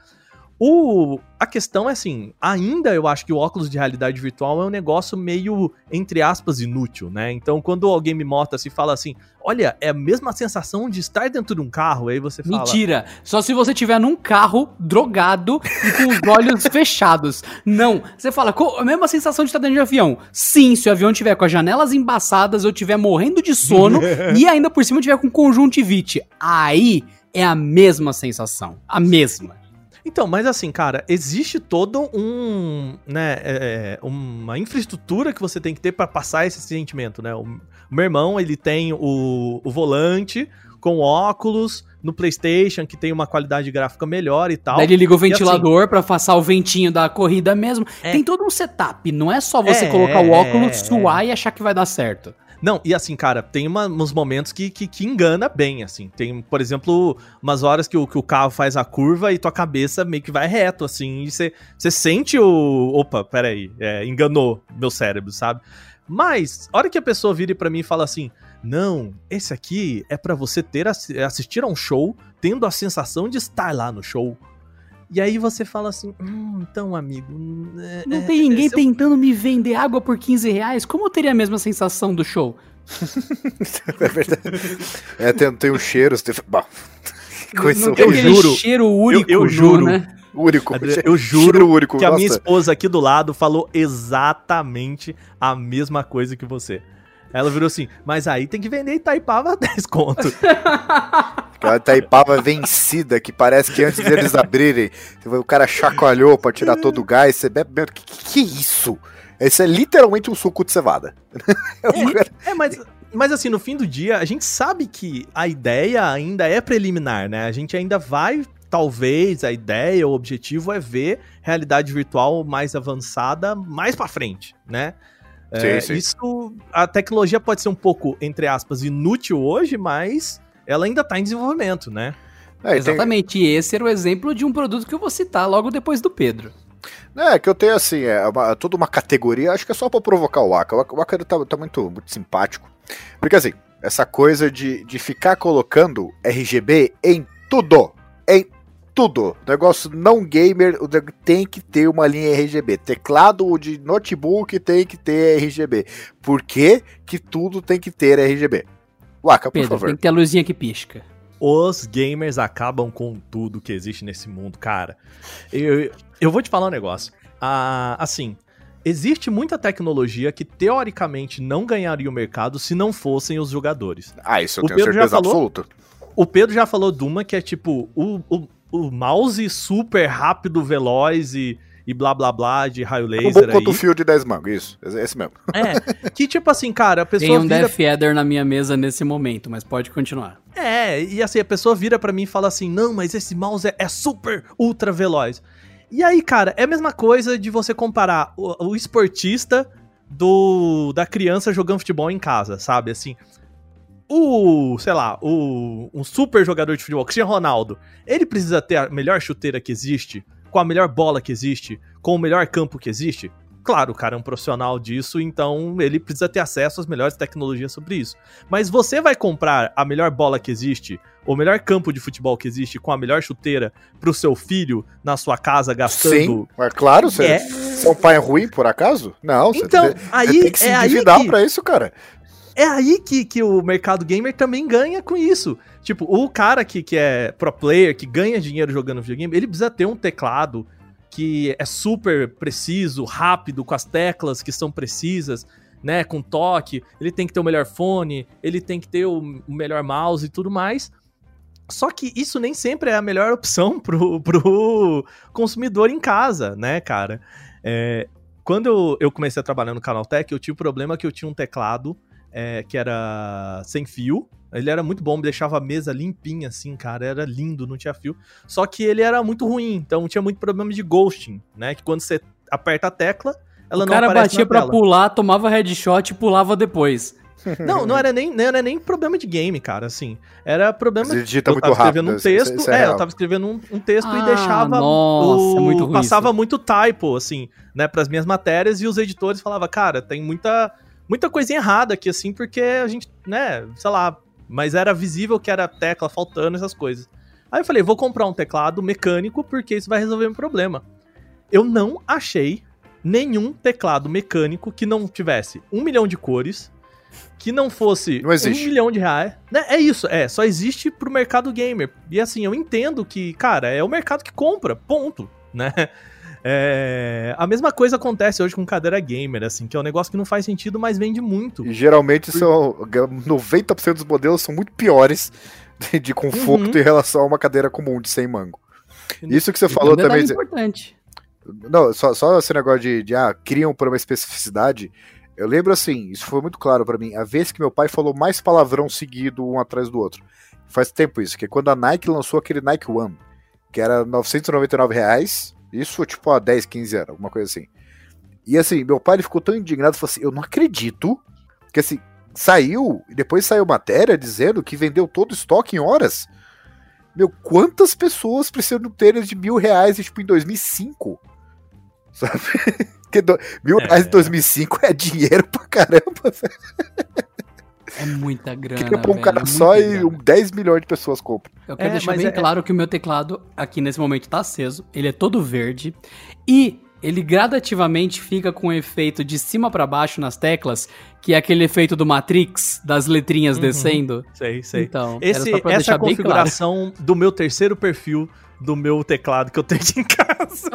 O, a questão é assim, ainda eu acho que o óculos de realidade virtual é um negócio meio, entre aspas, inútil, né? Então, quando alguém me mostra assim, fala assim, olha, é a mesma sensação de estar dentro de um carro, aí você fala... Mentira! Só se você estiver num carro drogado e com os olhos fechados. Não. Você fala, "Co- a mesma sensação de estar dentro de um avião. Sim, se o avião tiver com as janelas embaçadas, eu estiver morrendo de sono e ainda por cima tiver com conjuntivite. Aí é a mesma sensação. A mesma. Então, mas assim, cara, existe todo um, né, é, é, uma infraestrutura que você tem que ter pra passar esse sentimento, né? O, meu irmão, ele tem o, o volante com óculos no PlayStation, que tem uma qualidade gráfica melhor e tal. Daí ele liga o E assim- ventilador pra passar o ventinho da corrida mesmo. É. Tem todo um setup. Não é só você É, colocar o óculos, é. suar e achar que vai dar certo. Não, e assim, cara, tem uma- uns momentos que, que, que engana bem, assim. Tem, por exemplo, umas horas que o, que o carro faz a curva e tua cabeça meio que vai reto, assim, e você sente o. Opa, peraí, é, enganou meu cérebro, sabe? Mas, a hora que a pessoa vira pra mim e fala assim: Não, esse aqui é pra você ter assi- assistir a um show, tendo a sensação de estar lá no show. E aí você fala assim, hum, então, amigo. é- Não é- tem ninguém é tentando me vender água por 15 reais. Como eu teria a mesma sensação do show? É verdade. É, tem, tem um cheiro. Tem... Bom, que coisa não tem eu juro. cheiro único, eu no, juro. né? único. Eu juro único. que a minha nossa. esposa aqui do lado falou exatamente a mesma coisa que você. Ela virou assim, mas aí tem que vender Itaipava a 10 conto. Aquela Itaipava vencida, que parece que antes deles abrirem, o cara chacoalhou pra tirar todo o gás, você bebe. bebe- Que, que, é isso? Esse é literalmente um suco de cevada. é, mas, mas assim, no fim do dia, a gente sabe que a ideia ainda é preliminar, né? A gente ainda vai, talvez, a ideia, o objetivo é ver realidade virtual mais avançada mais pra frente, né? É, Sim, sim. Isso, a tecnologia pode ser um pouco, entre aspas, inútil hoje, mas ela ainda tá em desenvolvimento, né? É, e tem- Exatamente. E esse era o exemplo de um produto que eu vou citar logo depois do Pedro. É, que eu tenho assim, é uma- toda uma categoria, acho que é só pra provocar o Aka. O Aka, tá, tá muito, muito simpático. Porque assim, essa coisa de, de ficar colocando RGB em tudo, em tudo. Negócio não gamer tem que ter uma linha RGB. Teclado de notebook tem que ter RGB. Por que que tudo tem que ter RGB? O Aka, por Pedro, favor. tem que ter a luzinha que pisca. Os gamers acabam com tudo que existe nesse mundo, cara. Eu, eu vou te falar um negócio. Ah, assim, existe muita tecnologia que teoricamente não ganharia o mercado se não fossem os jogadores. Ah, isso eu o tenho Pedro já certeza falou? absoluta. O Pedro já falou de uma que é tipo o, o, o mouse super rápido, veloz e, e blá blá blá de raio Um laser bom aí. quanto fio de 10 mangos, isso. Esse mesmo. É, que tipo assim, cara, a pessoa Tem um vira Death Adder na minha mesa nesse momento, mas pode continuar. É, e assim, a pessoa vira pra mim e fala assim: não, mas esse mouse é, é super ultra veloz. E aí, cara, é a mesma coisa de você comparar o, o esportista do da criança jogando futebol em casa, sabe? Assim, o, sei lá, o um super jogador de futebol, Cristiano Ronaldo, ele precisa ter a melhor chuteira que existe, com a melhor bola que existe, com o melhor campo que existe? Claro, o cara é um profissional disso, então ele precisa ter acesso às melhores tecnologias sobre isso. Mas você vai comprar a melhor bola que existe, o melhor campo de futebol que existe, com a melhor chuteira pro seu filho na sua casa gastando. Sim, é claro, você É. você é um pai ruim, por acaso? Não, você Então, tem- aí você tem que se é aí endividar que, pra isso, cara. É aí que, que o mercado gamer também ganha com isso. Tipo, o cara que, que é pro player, que ganha dinheiro jogando videogame, ele precisa ter um teclado que é super preciso, rápido, com as teclas que são precisas, né? Com toque. Ele tem que ter o melhor fone, ele tem que ter o, melhor mouse e tudo mais. Só que isso nem sempre é a melhor opção pro, pro consumidor em casa, né, cara? É, quando eu, eu comecei a trabalhar no Canaltech, eu tinha o problema que eu tinha um teclado é, que era sem fio. Ele era muito bom, deixava a mesa limpinha, assim, cara. Era lindo, não tinha fio. Só que ele era muito ruim, então tinha muito problema de ghosting, né? Que quando você aperta a tecla, ela o não cara aparece batia na pra tela. pular, tomava headshot e pulava depois. Não, não era, nem, não era nem problema de game, cara, assim. Era problema Você digita eu muito tava rápido. escrevendo um texto, isso é, eu tava escrevendo um, um texto Ah, e deixava nossa, é muito ruim passava isso. muito typo assim, né, pras minhas matérias e os editores falavam, cara, tem muita muita coisinha errada aqui assim, porque a gente, né, sei lá, mas era visível que era tecla faltando essas coisas. Aí eu falei, vou comprar um teclado mecânico porque isso vai resolver meu problema. Eu não achei nenhum teclado mecânico que não tivesse um milhão de cores, que não fosse Não um milhão de reais. Né, É isso, é, só existe pro mercado gamer. E assim, eu entendo que, cara, é o mercado que compra, ponto, né? É, a mesma coisa acontece hoje com cadeira gamer, assim, que é um negócio que não faz sentido, mas vende muito. E geralmente são 90% dos modelos são muito piores de, de conforto Uhum. em relação a uma cadeira comum de sem mango. Isso que você E falou detalhe também. importante. Não, só, só esse negócio de, de ah, criam por uma especificidade. Eu lembro assim, isso foi muito claro pra mim. A vez que meu pai falou mais palavrão seguido um atrás do outro. Faz tempo isso, que é quando a Nike lançou aquele Nike One, que era 999 reais. Isso, tipo, há 10, 15 anos, alguma coisa assim. E assim, meu pai ele ficou tão indignado, falou assim: Eu não acredito que assim, saiu, e depois saiu matéria dizendo que vendeu todo o estoque em horas. Meu, quantas pessoas precisam de um tênis de mil reais, tipo, em 2005? Sabe? Porque do, mil É. reais em 2005 é dinheiro pra caramba, velho. É muita grana. Que pra um velho, cara é só e grana. um 10 milhões de pessoas compram. Eu quero É, deixar bem é- claro que o meu teclado aqui nesse momento tá aceso. Ele é todo verde. E ele gradativamente fica com um efeito de cima pra baixo nas teclas, que é aquele efeito do Matrix, das letrinhas Uhum. descendo. Sei, sei. Então, era Esse, só pra essa é bem claro. configuração do meu terceiro perfil do meu teclado que eu tenho aqui em casa.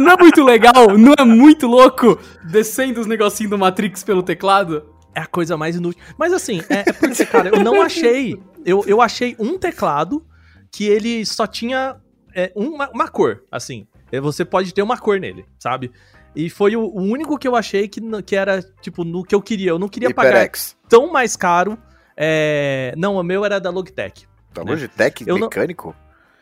Não é muito legal? Não é muito louco? Descendo os negocinhos do Matrix pelo teclado? É a coisa mais inútil. Mas assim, é, é porque, cara, eu não achei. Eu, eu achei um teclado que ele só tinha é, uma, uma cor, assim. É, Você pode ter uma cor nele, sabe? E foi o, o único que eu achei que, que era, tipo, no que eu queria. Eu não queria pagar HyperX. tão mais caro. É... Não, o meu era da Logitech. Tá né? Logitech Eu não- mecânico?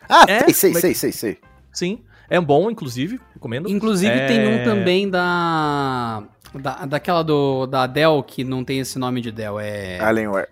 Ah, É, sei, sei, mas- sei, sei, sei. Sim. É bom, inclusive, recomendo. Inclusive É. tem um também da, da. Daquela do, da Dell, que não tem esse nome de Dell, é. Alienware.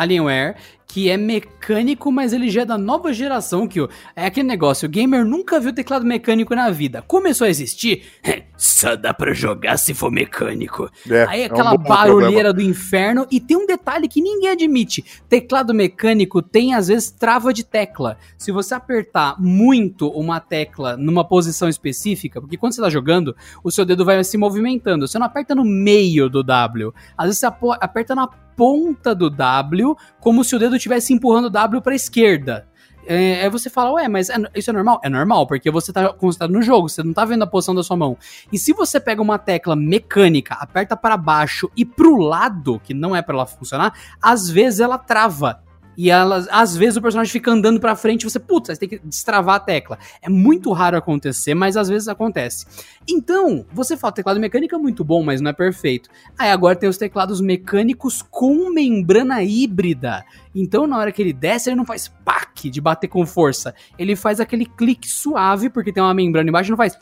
Alienware, que é mecânico, mas ele já é da nova geração, que é aquele negócio, o gamer nunca viu teclado mecânico na vida. Começou a existir, só dá pra jogar se for mecânico. É, Aí é aquela um barulheira do inferno, e tem um detalhe que ninguém admite, teclado mecânico tem às vezes trava de tecla. Se você apertar muito uma tecla numa posição específica, porque quando você tá jogando, o seu dedo vai se movimentando, você não aperta no meio do W, às vezes você aperta na ponta do W, como se o dedo estivesse empurrando o W pra esquerda. É, aí você fala, ué, mas é- isso é normal? É normal, porque você tá concentrado no jogo, você não tá vendo a posição da sua mão. E se você pega uma tecla mecânica, aperta para baixo e pro lado, que não é pra ela funcionar, às vezes ela trava. E ela, às vezes o personagem fica andando pra frente e você, putz, você tem que destravar a tecla. É muito raro acontecer, mas às vezes acontece. Então, você fala, teclado mecânico é muito bom, mas não é perfeito. Aí agora tem os teclados mecânicos com membrana híbrida. Então, na hora que ele desce, ele não faz pack de bater com força. Ele faz aquele clique suave, porque tem uma membrana embaixo, não faz.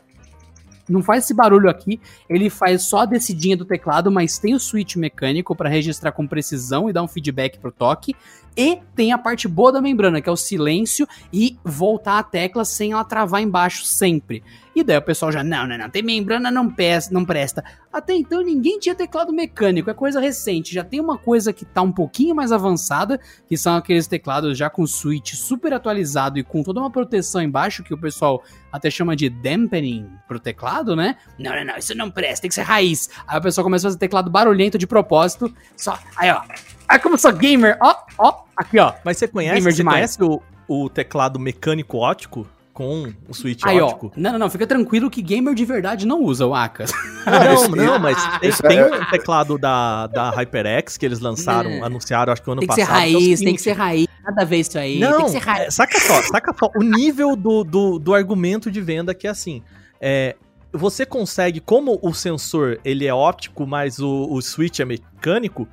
Não faz esse barulho aqui, ele faz só a descidinha do teclado, mas tem o switch mecânico para registrar com precisão e dar um feedback pro toque. E tem a parte boa da membrana, que é o silêncio e voltar a tecla sem ela travar embaixo sempre. E daí o pessoal já, não, não, não, tem membrana, não, pes- não presta. Até então ninguém tinha teclado mecânico, é coisa recente. Já tem uma coisa que tá um pouquinho mais avançada, que são aqueles teclados já com switch super atualizado e com toda uma proteção embaixo, que o pessoal até chama de dampening pro teclado, né? Não, não, não, isso não presta, tem que ser raiz. Aí o pessoal começa a fazer teclado barulhento de propósito, só, aí ó. Aí como eu sou gamer, ó, ó, aqui ó. Mas você conhece, Gamer você demais. conhece o, o teclado mecânico ótico com o switch Aí ó, ótico? não, não, não, fica tranquilo que gamer de verdade não usa o Aka. Não, não, mas tem, tem é- um teclado da, da HyperX que eles lançaram, É. anunciaram, acho que o ano Tem que ser passado. é o raiz, tem que ser raiz, nada a ver isso aí, Não, tem que ser raiz. é, saca só, saca só. O nível do, do, do argumento de venda que é assim. É, você consegue, como o sensor ele é óptico, mas o, o switch é mecânico,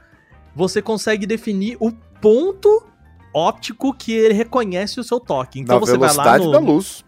você consegue definir o ponto óptico que ele reconhece o seu toque. Então Na você vai lá no, da luz.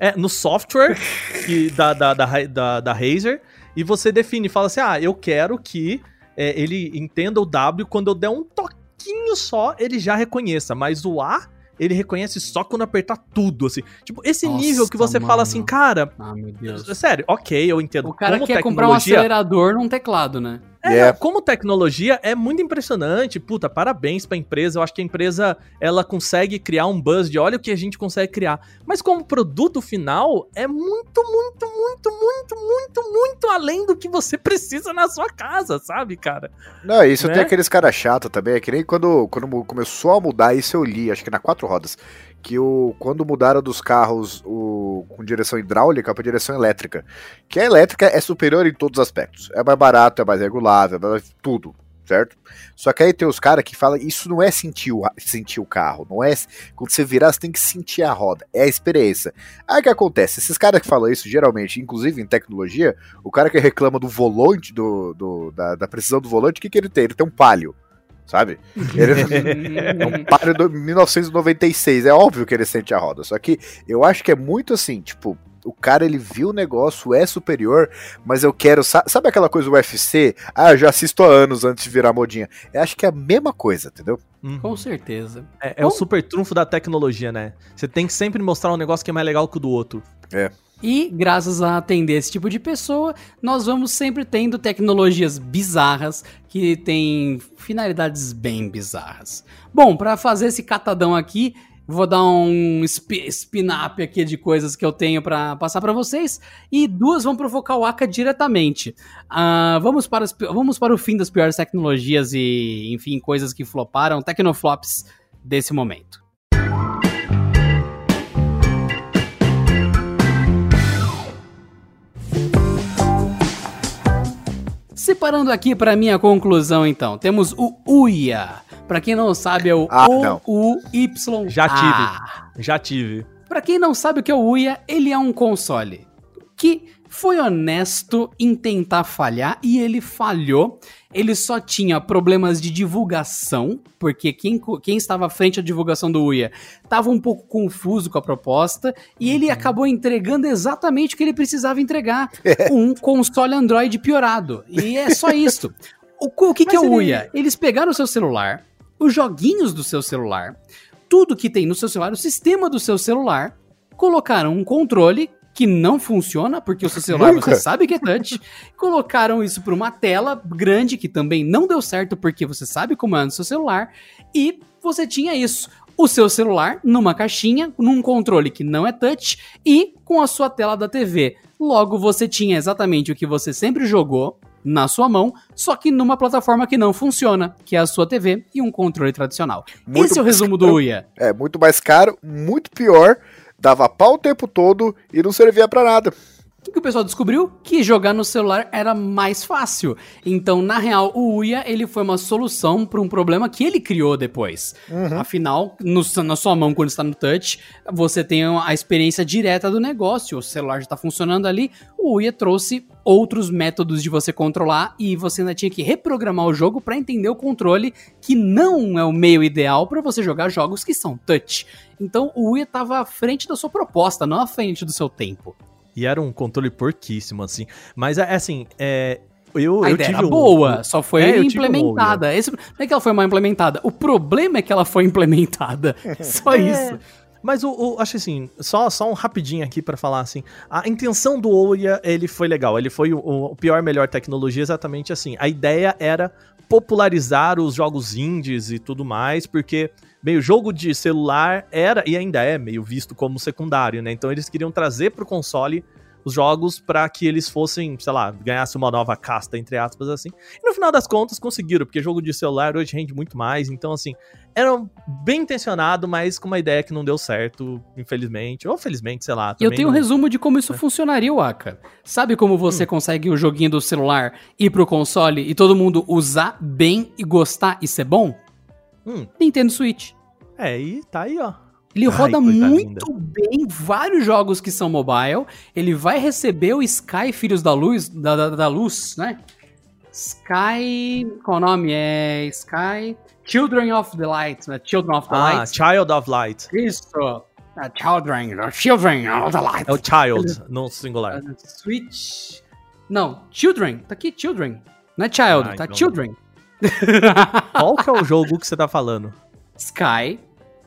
é, no software que, da, da, da, da, da Razer e você define, fala assim, ah, eu quero que é, ele entenda o W quando eu der um toquinho só, ele já reconheça, mas o A, ele reconhece só quando apertar tudo, assim. Tipo, esse Nossa, nível que você fala mano. assim, cara, Ah, meu Deus. sério, ok, eu entendo O cara como quer comprar um acelerador num teclado, né? É, não, como tecnologia é muito impressionante. Puta, parabéns pra empresa. Eu acho que a empresa ela consegue criar um buzz de olha o que a gente consegue criar. Mas como produto final é muito, muito, muito, muito, muito, muito além do que você precisa na sua casa, sabe, cara? Não, isso Né? tem aqueles caras chatos também. É que nem quando, quando começou a mudar, isso eu li, acho que na quatro rodas. Que o, quando mudaram dos carros o, com direção hidráulica para direção elétrica. Que a elétrica é superior em todos os aspectos. É mais barato, é mais regulável, é mais tudo. Certo? Só que aí tem os caras que falam, isso não é sentir o, sentir o carro, não é. Quando você virar, você tem que sentir a roda, é a experiência. Aí o que acontece? Esses caras que falam isso, geralmente, inclusive em tecnologia, o cara que reclama do volante, do, do- da, da precisão do volante, o que, que ele tem? Ele tem um palio, sabe? Ele é um palio de 1996, é óbvio que ele sente a roda, só que eu acho que é muito assim, tipo, o cara ele viu o negócio, é superior, mas eu quero. sa- Sabe aquela coisa do UFC? Ah, eu já assisto há anos antes de virar modinha. Eu acho que é a mesma coisa, entendeu? Uhum. Com certeza. É, é o super trunfo da tecnologia, né? Você tem que sempre mostrar um negócio que é mais legal que o do outro. E graças a atender esse tipo de pessoa, nós vamos sempre tendo tecnologias bizarras que têm finalidades bem bizarras. Bom, para fazer esse catadão aqui, vou dar um spi- spin-up aqui de coisas que eu tenho para passar para vocês e duas vão provocar o Aka diretamente. Ah, vamos, para vamos para o fim das piores tecnologias e, enfim, coisas que floparam, tecnoflops desse momento. Separando aqui para minha conclusão, então, temos o UIA. Para quem não sabe, é o Ah. O-U-Y. Já tive. Já tive. Para quem não sabe o que é o UIA, ele é um console que foi honesto em tentar falhar e ele falhou. Ele só tinha problemas de divulgação, porque quem, quem estava à frente da divulgação do UIA estava um pouco confuso com a proposta e ele acabou entregando exatamente o que ele precisava entregar: um console Android piorado. E é só isso. O, o que, que é o ele- UIA? Eles pegaram o seu celular, os joguinhos do seu celular, tudo que tem no seu celular, o sistema do seu celular, colocaram um controle que não funciona, porque o seu celular Nunca. você sabe que é touch, colocaram isso para uma tela grande que também não deu certo porque você sabe como é no seu celular, e você tinha isso. O seu celular numa caixinha, num controle que não é touch e com a sua tela da TV. Logo, você tinha exatamente o que você sempre jogou na sua mão, só que numa plataforma que não funciona, que é a sua TV e um controle tradicional. Muito Esse é o resumo caro. do UIA. É muito mais caro, muito pior, dava pau o tempo todo e não servia pra nada. O que o pessoal descobriu? Que jogar no celular era mais fácil. Então, na real, o Uia ele foi uma solução para um problema que ele criou depois. Afinal, no- na sua mão, quando está no touch, você tem a experiência direta do negócio. O celular já está funcionando ali. O Uia trouxe outros métodos de você controlar e você ainda tinha que reprogramar o jogo para entender o controle, que não é o meio ideal para você jogar jogos que são touch. Então, o Uia estava à frente da sua proposta, não à frente do seu tempo. E era um controle porquíssimo, assim. Mas, é assim, é... Eu, A eu ideia tive era um- boa, só foi É, tive um implementada. Esse, não é que ela foi mal implementada. O problema é que ela foi implementada. Só É, isso. Mas o, o- acho assim, só, só um rapidinho aqui pra falar assim. A intenção do Ouya, ele foi legal. Ele foi o, o pior, melhor tecnologia, exatamente assim. A ideia era popularizar os jogos indies e tudo mais, porque meio jogo de celular era e ainda é meio visto como secundário, né? Então eles queriam trazer pro console os jogos pra que eles fossem, sei lá, ganhasse uma nova casta entre aspas assim. E no final das contas conseguiram, porque jogo de celular hoje rende muito mais, então assim, era bem intencionado, mas com uma ideia que não deu certo, infelizmente. Ou felizmente, sei lá. E eu tenho um não- resumo de como isso funcionaria, Waka. Sabe como você consegue o joguinho do celular ir pro console e todo mundo usar bem e gostar e ser bom? Hum, Nintendo Switch. é, e tá aí, ó. Ele Ai, roda coisa muito bem vários jogos que são mobile. Ele vai receber o Sky Filhos da Luz, da, da, da Luz, né? Sky. Qual o nome? É Sky. Children of the Light, né? Children of the Ah, Light. Child of Light. Isso. Ah, children, Children of the Light. É o Child, no singular. Switch. Não, Children. Tá aqui, Children. Não é Child, Ah, tá então- Children. Qual que é o jogo que você tá falando? Sky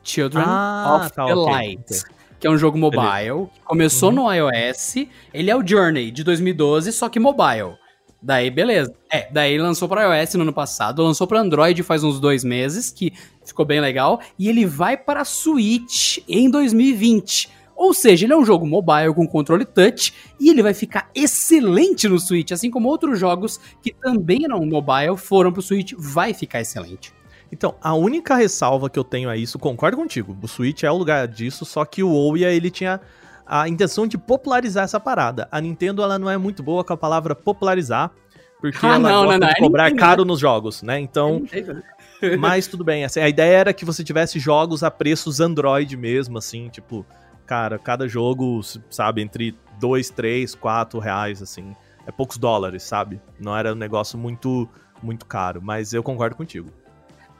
Children Ah, of tá, the ok, Light. Que é um jogo mobile. que Começou Uhum. no iOS. Ele é o Journey de 2012, só que mobile. Daí, beleza. É, daí lançou para iOS no ano passado, lançou para Android faz uns dois meses, que ficou bem legal, e ele vai para Switch em 2020. Ou seja, ele é um jogo mobile com controle touch e ele vai ficar excelente no Switch, assim como outros jogos que também eram mobile foram pro Switch, vai ficar excelente. Então, a única ressalva que eu tenho a isso, concordo contigo, o Switch é o lugar disso, só que o Ouya, ele tinha a intenção de popularizar essa parada. A Nintendo, ela não é muito boa com a palavra popularizar, porque Ah, ela não, gosta não, não, de é cobrar Nintendo, caro nos jogos, né? Então, É mas tudo bem, assim, a ideia era que você tivesse jogos a preços Android mesmo, assim, tipo, cara, cada jogo, sabe, entre 2, 3, 4 reais, assim, é poucos dólares, sabe? Não era um negócio muito, muito caro, mas eu concordo contigo.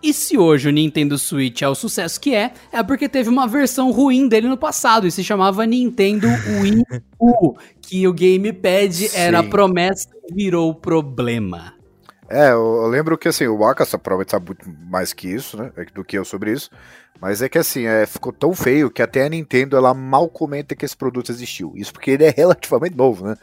E se hoje o Nintendo Switch é o sucesso que é, é porque teve uma versão ruim dele no passado e se chamava Nintendo Wii U, que o gamepad era Sim. promessa e virou problema. É, eu, lembro que assim, o Aka provavelmente sabe muito mais que isso, né? Do que eu sobre isso. Mas é que assim, é, ficou tão feio que até a Nintendo ela mal comenta que esse produto existiu. Isso porque ele é relativamente novo, né?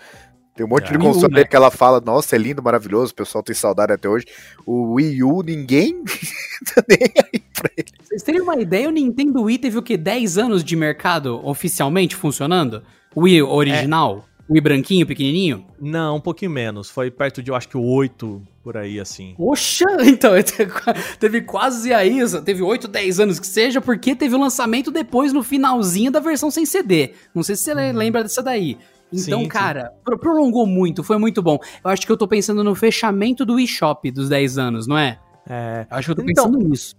Tem um monte É. de console né? que ela fala, nossa, é lindo, maravilhoso, o pessoal tem saudade até hoje. O Wii U, ninguém tá nem aí pra ele. Vocês terem uma ideia, o Nintendo Wii teve o quê? 10 anos de mercado oficialmente funcionando? O Wii original? O Wii branquinho, pequenininho? Não, um pouquinho menos. Foi perto de, eu acho que o 8, por aí, assim. Poxa, então, teve quase aí, teve 8, 10 anos que seja, porque teve o lançamento depois no finalzinho da versão sem CD. Não sei se você lembra dessa daí. Então, Sim, sim. cara, pro- prolongou muito, foi muito bom. Eu acho que eu tô pensando no fechamento do eShop dos 10 anos, não é? É. Eu acho que eu tô Então, pensando nisso.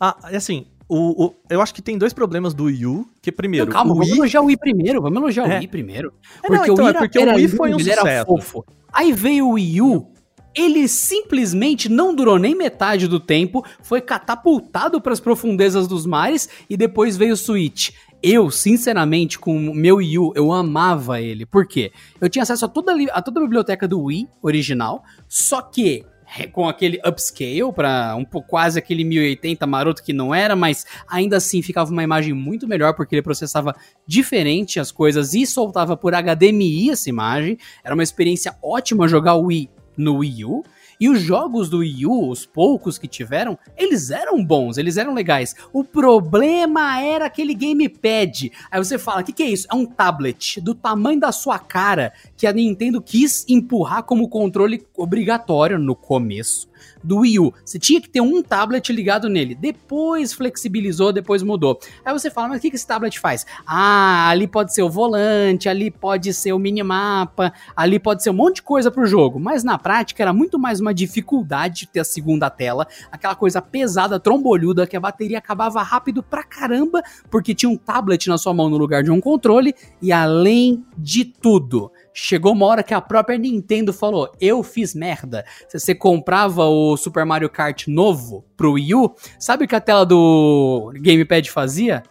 Ah, assim, o, o- eu acho que tem dois problemas do Wii U, que primeiro, Não, calma, o vamos Wii... elogiar o Wii primeiro, vamos elogiar o É. Wii primeiro. É, não, então, é porque o Wii foi um sucesso. fofo. Aí veio o Wii U, ele simplesmente não durou nem metade do tempo, foi catapultado para as profundezas dos mares e depois veio o Switch. Eu, sinceramente, com o meu Wii U, eu amava ele. Por quê? Eu tinha acesso a toda, a toda a biblioteca do Wii original, só que com aquele upscale para um quase aquele 1080 maroto que não era, mas ainda assim ficava uma imagem muito melhor porque ele processava diferente as coisas e soltava por HDMI essa imagem. Era uma experiência ótima jogar o Wii no Wii U. E os jogos do Wii U, os poucos que tiveram, eles eram bons, eles eram legais. O problema era aquele gamepad. Aí você fala, o que, que é isso? É um tablet do tamanho da sua cara que a Nintendo quis empurrar como controle obrigatório no começo do Wii U. Você tinha que ter um tablet ligado nele. Depois flexibilizou, depois mudou. Aí você fala, mas o que, esse tablet faz? Ah, ali pode ser o volante, ali pode ser o minimapa, ali pode ser um monte de coisa pro jogo. Mas na prática era muito mais uma dificuldade de ter a segunda tela, aquela coisa pesada, trombolhuda, que a bateria acabava rápido pra caramba, porque tinha um tablet na sua mão no lugar de um controle, e além de tudo, chegou uma hora que a própria Nintendo falou: Eu fiz merda. Se você comprava o Super Mario Kart novo pro Wii U, sabe o que a tela do Gamepad fazia?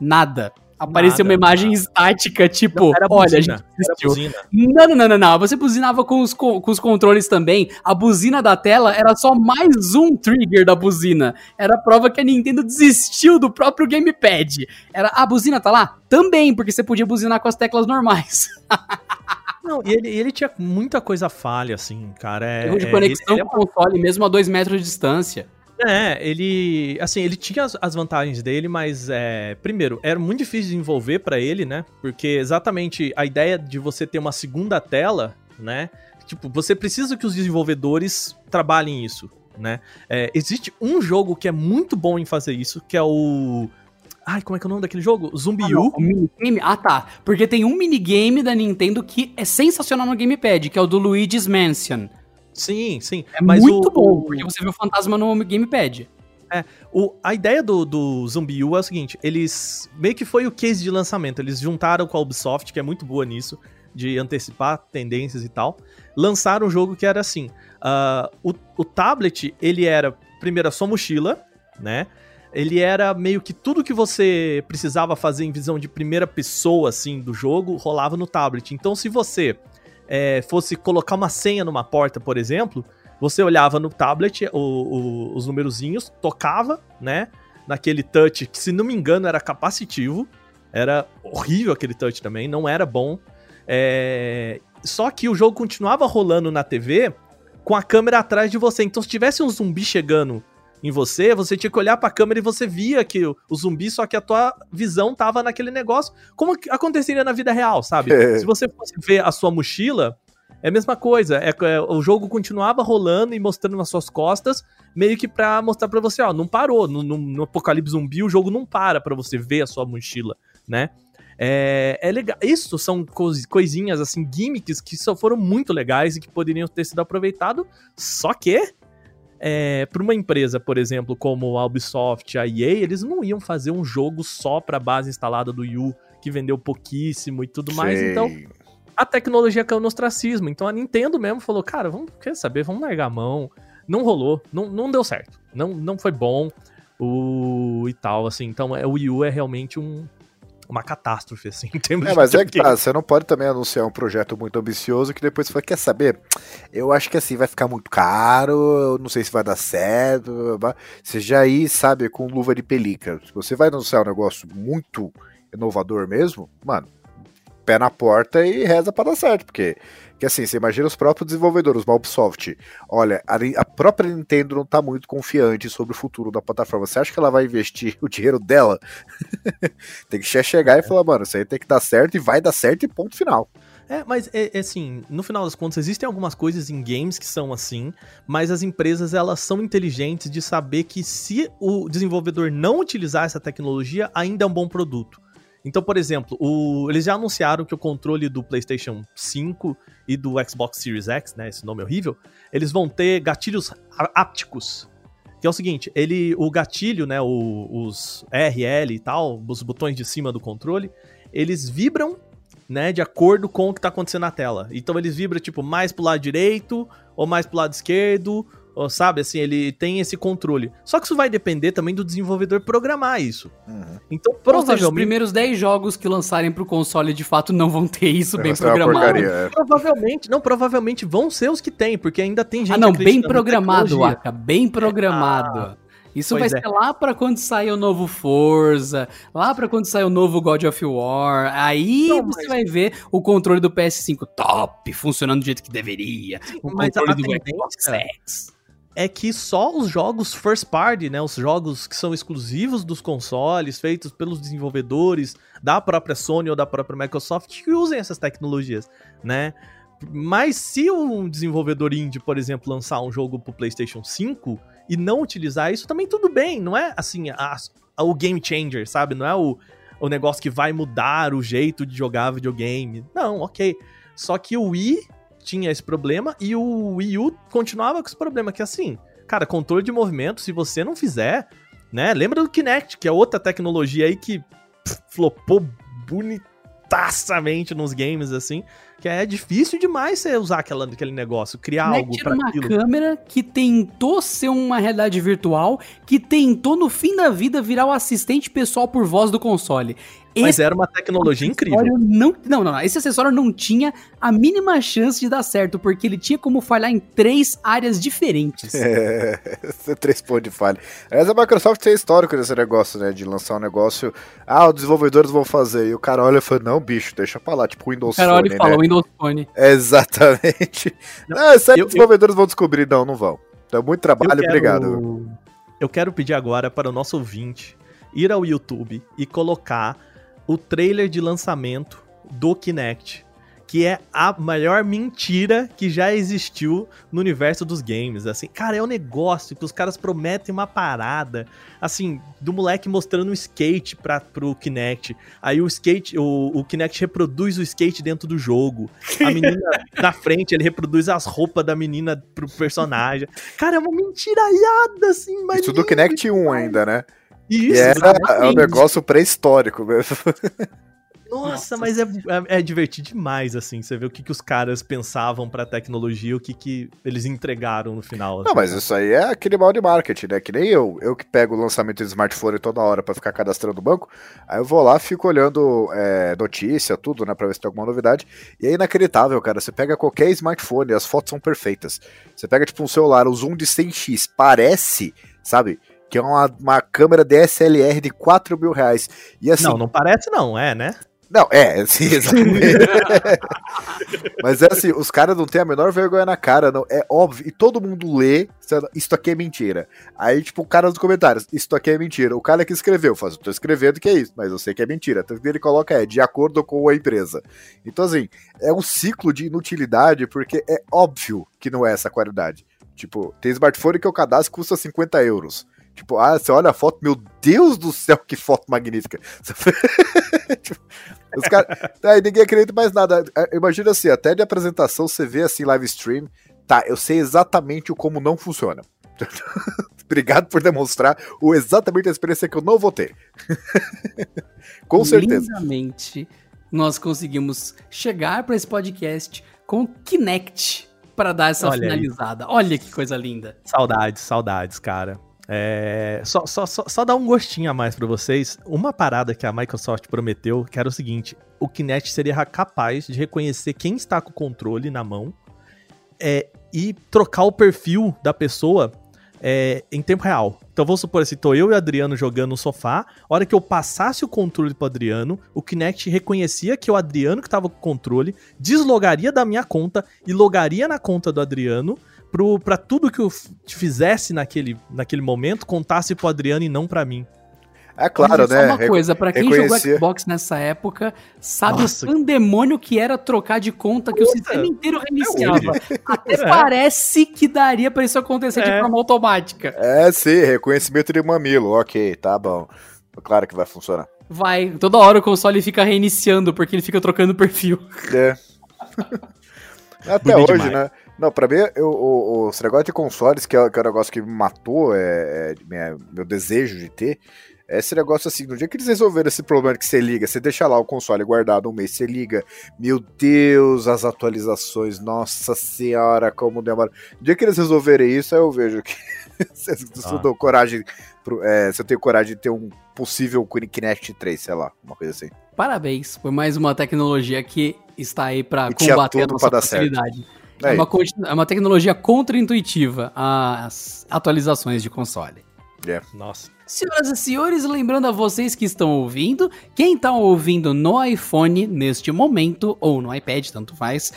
Nada. Aparecia uma imagem nada. estática, tipo, Era olha, a buzina, gente era desistiu. buzina. Não, não, não, não, não. Você buzinava com os, co- com os controles também. A buzina da tela era só mais um trigger da buzina. Era a prova que a Nintendo desistiu do próprio gamepad. Era, a buzina tá lá? Também, porque você podia buzinar com as teclas normais. Não, e ele, ele tinha muita coisa falha, assim, cara. É, Erro de é, conexão ele, com o console, mesmo a dois metros de distância. É, ele. Assim, ele tinha as, as vantagens dele, mas, é, primeiro, era muito difícil de desenvolver pra ele, né? Porque exatamente a ideia de você ter uma segunda tela, né? Tipo, você precisa que os desenvolvedores trabalhem isso, né? É, existe um jogo que é muito bom em fazer isso, que é o. Ai, como é que é o nome daquele jogo? Zumbi Ah, U. minigame? Ah, tá. Porque tem um minigame da Nintendo que é sensacional no gamepad, que é o do Luigi's Mansion. Sim, sim. É mas muito o- bom, porque você vê o fantasma no gamepad. O, a ideia do, do Zumbi U é o seguinte, eles meio que foi o case de lançamento, eles juntaram com a Ubisoft, que é muito boa nisso, de antecipar tendências e tal, lançaram um jogo que era assim, ah, o, o tablet, ele era, primeiro, a sua mochila, né, ele era meio que tudo que você precisava fazer em visão de primeira pessoa, assim, do jogo, rolava no tablet. Então, se você eh, fosse colocar uma senha numa porta, por exemplo, você olhava no tablet o- o- os numerozinhos, tocava, né? Naquele touch, que se não me engano era capacitivo. Era horrível aquele touch também, não era bom. É, só que o jogo continuava rolando na TV com a câmera atrás de você. Então, se tivesse um zumbi chegando em você, você tinha que olhar pra câmera e você via que o, o zumbi, só que a tua visão tava naquele negócio, como que aconteceria na vida real, sabe? É. Se você fosse ver a sua mochila, é a mesma coisa. É, é, o jogo continuava rolando e mostrando nas suas costas, meio que pra mostrar pra você, ó, não parou. No, no- no Apocalipse Zumbi, o jogo não para pra você ver a sua mochila, né? É, é legal. Isso são cois- coisinhas, assim, gimmicks que só foram muito legais e que poderiam ter sido aproveitado. Só que, é, para uma empresa, por exemplo, como a Ubisoft, a EA, eles não iam fazer um jogo só pra base instalada do Yu, que vendeu pouquíssimo e tudo mais. Sei. Então, a tecnologia caiu no ostracismo. Então a Nintendo mesmo falou, cara, vamos, quer saber, vamos largar a mão. Não rolou, não, não deu certo. Não, não foi bom o e tal, assim. Então é, o Wii U é realmente um, uma catástrofe, assim, em termos É, mas é que tá, você não pode também anunciar um projeto muito ambicioso que depois você fala, quer saber? Eu acho que assim, vai ficar muito caro, eu não sei se vai dar certo, blá, blá, blá. você já aí, sabe, com luva de pelica. Se você vai anunciar um negócio muito inovador mesmo, mano, pé na porta e reza pra dar certo, porque que assim, você imagina os próprios desenvolvedores, uma Ubisoft, olha, a, a própria Nintendo não tá muito confiante sobre o futuro da plataforma. Você acha que ela vai investir o dinheiro dela? tem que che- chegar e falar, mano, isso aí tem que dar certo e vai dar certo e ponto final. É, mas é, é assim, no final das contas, existem algumas coisas em games que são assim, mas as empresas elas são inteligentes de saber que se o desenvolvedor não utilizar essa tecnologia, ainda é um bom produto. Então, por exemplo, o- eles já anunciaram que o controle do PlayStation 5 e do Xbox Series X, né, esse nome horrível, eles vão ter gatilhos ápticos. Que é o seguinte, ele, o gatilho, né, o- os RL e tal, os botões de cima do controle, eles vibram né, de acordo com o que tá acontecendo na tela. Então eles vibram, tipo, mais pro lado direito, ou mais pro lado esquerdo, sabe, assim, ele tem esse controle. Só que isso vai depender também do desenvolvedor programar isso. Então, Ou seja, os provavelmente, primeiros 10 jogos que lançarem pro console de fato não vão ter isso bem Vai programado. porcaria, é. provavelmente, não, provavelmente vão ser os que tem, porque ainda tem gente Ah, não, bem programado. Aka, bem programado. Isso vai pois é. ser lá pra quando sair o novo Forza, lá pra quando sair o novo God of War. Aí Não, você mas- vai ver o controle do PS5 top, funcionando do jeito que deveria. O mas controle a do tendência- Xbox X. é que só os jogos first party, né, os jogos que são exclusivos dos consoles, feitos pelos desenvolvedores da própria Sony ou da própria Microsoft, que usem essas tecnologias, né? Mas se um desenvolvedor indie, por exemplo, lançar um jogo pro PlayStation 5 e não utilizar isso, também tudo bem, não é assim a- a- o game changer, sabe? Não é o, o negócio que vai mudar o jeito de jogar videogame. Não, ok. Só que o Wii tinha esse problema e o Wii U continuava com esse problema, que assim, cara, controle de movimento, se você não fizer, né? Lembra do Kinect, que é outra tecnologia aí que pff, flopou bonitaçamente nos games, assim, que é difícil demais você usar aquela, aquele negócio, criar algo Kinect pra era uma aquilo. câmera que tentou ser uma realidade virtual, que tentou no fim da vida virar o assistente pessoal por voz do console. Mas era uma tecnologia incrível. Não, não, não. Esse acessório não tinha a mínima chance de dar certo, porque ele tinha como falhar em três áreas diferentes. É, esse três pontos de falha. Aliás, a Microsoft tem histórico desse negócio, né? De lançar um negócio. Ah, os desenvolvedores vão fazer. E o cara olha e fala: Não, bicho, deixa pra lá. Tipo o Windows O cara olha Phone, e fala, né? Windows Phone. Exatamente. Não, aí eu- os desenvolvedores vão descobrir. Não, não vão. Então, muito trabalho, Eu quero- obrigado. Eu quero pedir agora para o nosso ouvinte ir ao YouTube e colocar o trailer de lançamento do Kinect, que é a maior mentira que já existiu no universo dos games. Assim, cara, é um negócio que os caras prometem uma parada, assim, do moleque mostrando um skate para pro Kinect. Aí o skate, o, o Kinect reproduz o skate dentro do jogo. A menina na frente, ele reproduz as roupas da menina pro personagem. Cara, é uma mentiraiada, assim, mas. Isso do Kinect 1 ainda, né? Isso, e era é um negócio pré-histórico mesmo. Nossa, mas é, é, é divertido demais, assim, você vê o que, que os caras pensavam pra tecnologia o que, que eles entregaram no final. Não, assim. mas isso aí é aquele mal de marketing, né? Que nem eu. Eu que pego o lançamento de smartphone toda hora pra ficar cadastrando o banco. Aí eu vou lá, fico olhando é, notícia, tudo, né? Pra ver se tem alguma novidade. E é inacreditável, cara. Você pega qualquer smartphone, as fotos são perfeitas. Você pega, tipo, um celular, o zoom de 100x, parece, sabe? Que é uma, uma câmera DSLR de 4 mil reais. E assim, Não, não parece não, é, né? Não, é, sim, exatamente. Mas é assim, os caras não têm a menor vergonha na cara, não. É óbvio. E todo mundo lê, isso aqui é mentira. Aí, tipo, o cara nos comentários, isso aqui é mentira. O cara que escreveu, faz, eu tô escrevendo que é isso, mas eu sei que é mentira. Tanto que ele coloca é, de acordo com a empresa. Então, assim, é um ciclo de inutilidade, porque é óbvio que não é essa qualidade. Tipo, tem smartphone que o cadastro custa 50 euros. Tipo, ah, você olha a foto, meu Deus do céu, que foto magnífica. tipo, os cara, aí ninguém acredita mais nada. É, imagina assim, até de apresentação você vê assim live stream, tá, eu sei exatamente o como não funciona. Obrigado por demonstrar o exatamente a experiência que eu não vou ter. com certeza. Lindamente, nós conseguimos chegar para esse podcast com Kinect para dar essa Olha finalizada. Aí. Olha que coisa linda. Saudades, saudades, cara. É, só, só, só, só dar um gostinho a mais para vocês. Uma parada que a Microsoft prometeu, que era o seguinte: o Kinect seria capaz de reconhecer quem está com o controle na mão é, e trocar o perfil da pessoa é, em tempo real. Então vamos supor assim, tô eu e o Adriano jogando no sofá, a hora que eu passasse o controle pro Adriano, o Kinect reconhecia que o Adriano que tava com o controle, deslogaria da minha conta e logaria na conta do Adriano, pro, pra tudo que eu fizesse naquele, naquele momento contasse pro Adriano e não para mim. É claro, né? Só uma coisa, para quem jogou Xbox nessa época, sabe Nossa. o pandemônio que era trocar de conta, que Puta, o sistema inteiro é reiniciava. É Até é. parece que daria para isso acontecer é. de forma automática. É, sim, reconhecimento de mamilo, ok, tá bom. Claro que vai funcionar. Vai, toda hora o console fica reiniciando, porque ele fica trocando perfil. É. Até hoje, demais. né? Não, pra mim, eu, o, o, esse negócio de consoles, que é, que é um negócio que me matou, é, é, meu desejo de ter, é esse negócio assim, no dia que eles resolveram esse problema que você liga, você deixa lá o console guardado um mês, você liga, meu Deus, as atualizações, nossa senhora, como demora. No dia que eles resolverem isso, aí eu vejo que se eu ah. dou coragem, é, se eu tenho coragem de ter um possível Kinect 3, sei lá, uma coisa assim. Parabéns, foi mais uma tecnologia que está aí para combater a nossa facilidade. É, é, uma, é uma tecnologia contra-intuitiva às atualizações de console. É. Nossa. Senhoras e senhores, lembrando a vocês que estão ouvindo, quem está ouvindo no iPhone neste momento, ou no iPad, tanto faz,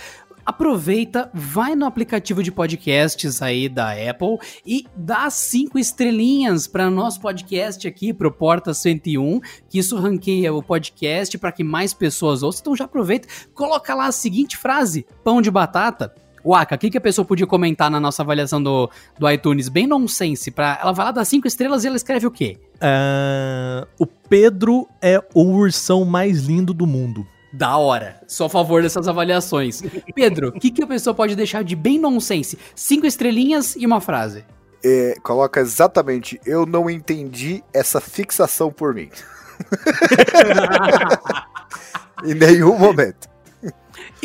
aproveita, vai no aplicativo de podcasts aí da Apple e dá cinco estrelinhas para nosso podcast aqui, pro Porta 101, que isso ranqueia o podcast para que mais pessoas ouçam. Então já aproveita, coloca lá a seguinte frase: pão de batata Waka, o que, que a pessoa podia comentar na nossa avaliação do, do iTunes? Bem nonsense. Pra, ela vai lá dar cinco estrelas e ela escreve o quê? Uh, o Pedro é o ursão mais lindo do mundo. Da hora. Só a favor dessas avaliações. Pedro, o que, que a pessoa pode deixar de bem nonsense? Cinco estrelinhas e uma frase. É, coloca exatamente, eu não entendi essa fixação por mim. em nenhum momento.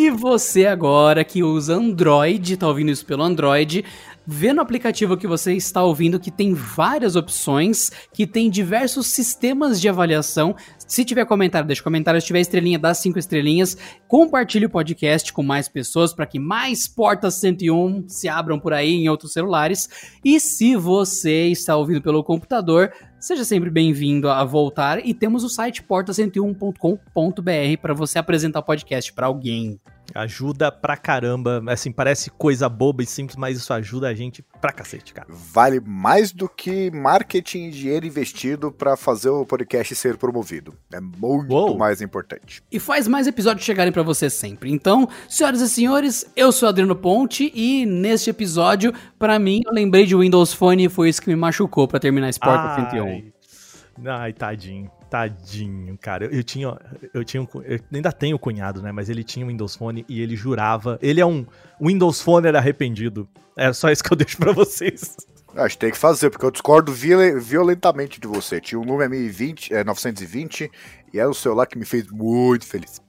E você agora que usa Android, tá ouvindo isso pelo Android, vê no aplicativo que você está ouvindo que tem várias opções, que tem diversos sistemas de avaliação. Se tiver comentário, deixa comentário. Se tiver estrelinha, dá cinco estrelinhas. Compartilhe o podcast com mais pessoas para que mais portas 101 se abram por aí em outros celulares. E se você está ouvindo pelo computador, Seja sempre bem-vindo a voltar e temos o site porta101.com.br para você apresentar o podcast para alguém. Ajuda pra caramba. Assim, parece coisa boba e simples, mas isso ajuda a gente pra cacete, cara. Vale mais do que marketing e dinheiro investido para fazer o podcast ser promovido. É muito Uou. mais importante. E faz mais episódios chegarem para você sempre. Então, senhoras e senhores, eu sou Adriano Ponte e neste episódio, para mim, eu lembrei de Windows Phone e foi isso que me machucou para terminar esse Porta 101. Ai, tadinho. Tadinho, cara. Eu, eu tinha. Eu tinha um, eu ainda tenho cunhado, né? Mas ele tinha um Windows Phone e ele jurava. Ele é um Windows Phone arrependido. É só isso que eu deixo para vocês. Acho que tem que fazer, porque eu discordo violentamente de você. Tinha um Lumia 1020, é, 920 e era o celular que me fez muito feliz.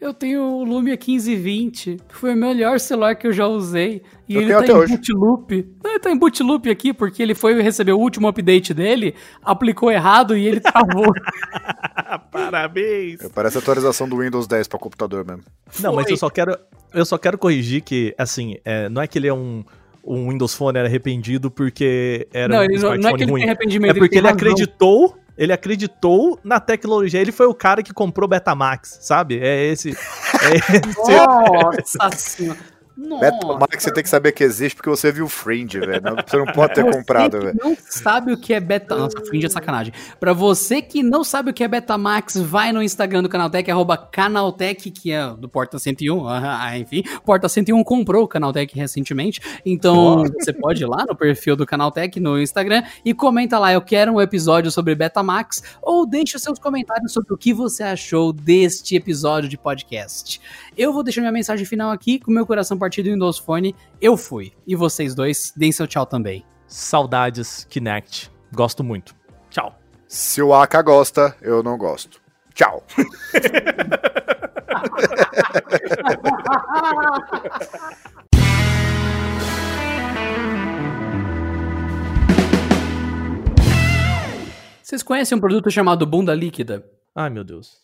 Eu tenho o Lumia 1520, que foi o melhor celular que eu já usei. E eu ele tá em hoje. boot loop. Não, ele tá em boot loop aqui, porque ele foi receber o último update dele, aplicou errado e ele travou. Parabéns! Parece a atualização do Windows 10 para computador mesmo. Não, foi. mas eu só quero, eu só quero corrigir que, assim, é, não é que ele é um um Windows Phone era arrependido porque era não, um não, não é que ele ruim. Tem arrependimento, é porque ele, ele acreditou Ele acreditou na tecnologia. Ele foi o cara que comprou Betamax, sabe? É esse. É esse. Nossa senhora. Betamax você tem que saber que existe porque você viu Fringe, velho. Você não pode ter você comprado, velho. não sabe o que é Beta... Nossa, Fringe é sacanagem. Pra você que não sabe o que é Betamax, vai no Instagram do Canaltech, arroba Canaltech, que é do Porta 101. Ah, enfim, Porta 101 comprou o Canaltech recentemente. Então, você pode ir lá no perfil do Canaltech no Instagram e comenta lá, eu quero um episódio sobre Betamax, ou deixe os seus comentários sobre o que você achou deste episódio de podcast. Eu vou deixar minha mensagem final aqui, com meu coração partido em Windows Phone. Eu fui. E vocês dois, deem seu tchau também. Saudades Kinect. Gosto muito. Tchau. Se o Aka gosta, eu não gosto. Tchau. Vocês conhecem um produto chamado bunda líquida? Ai, meu Deus.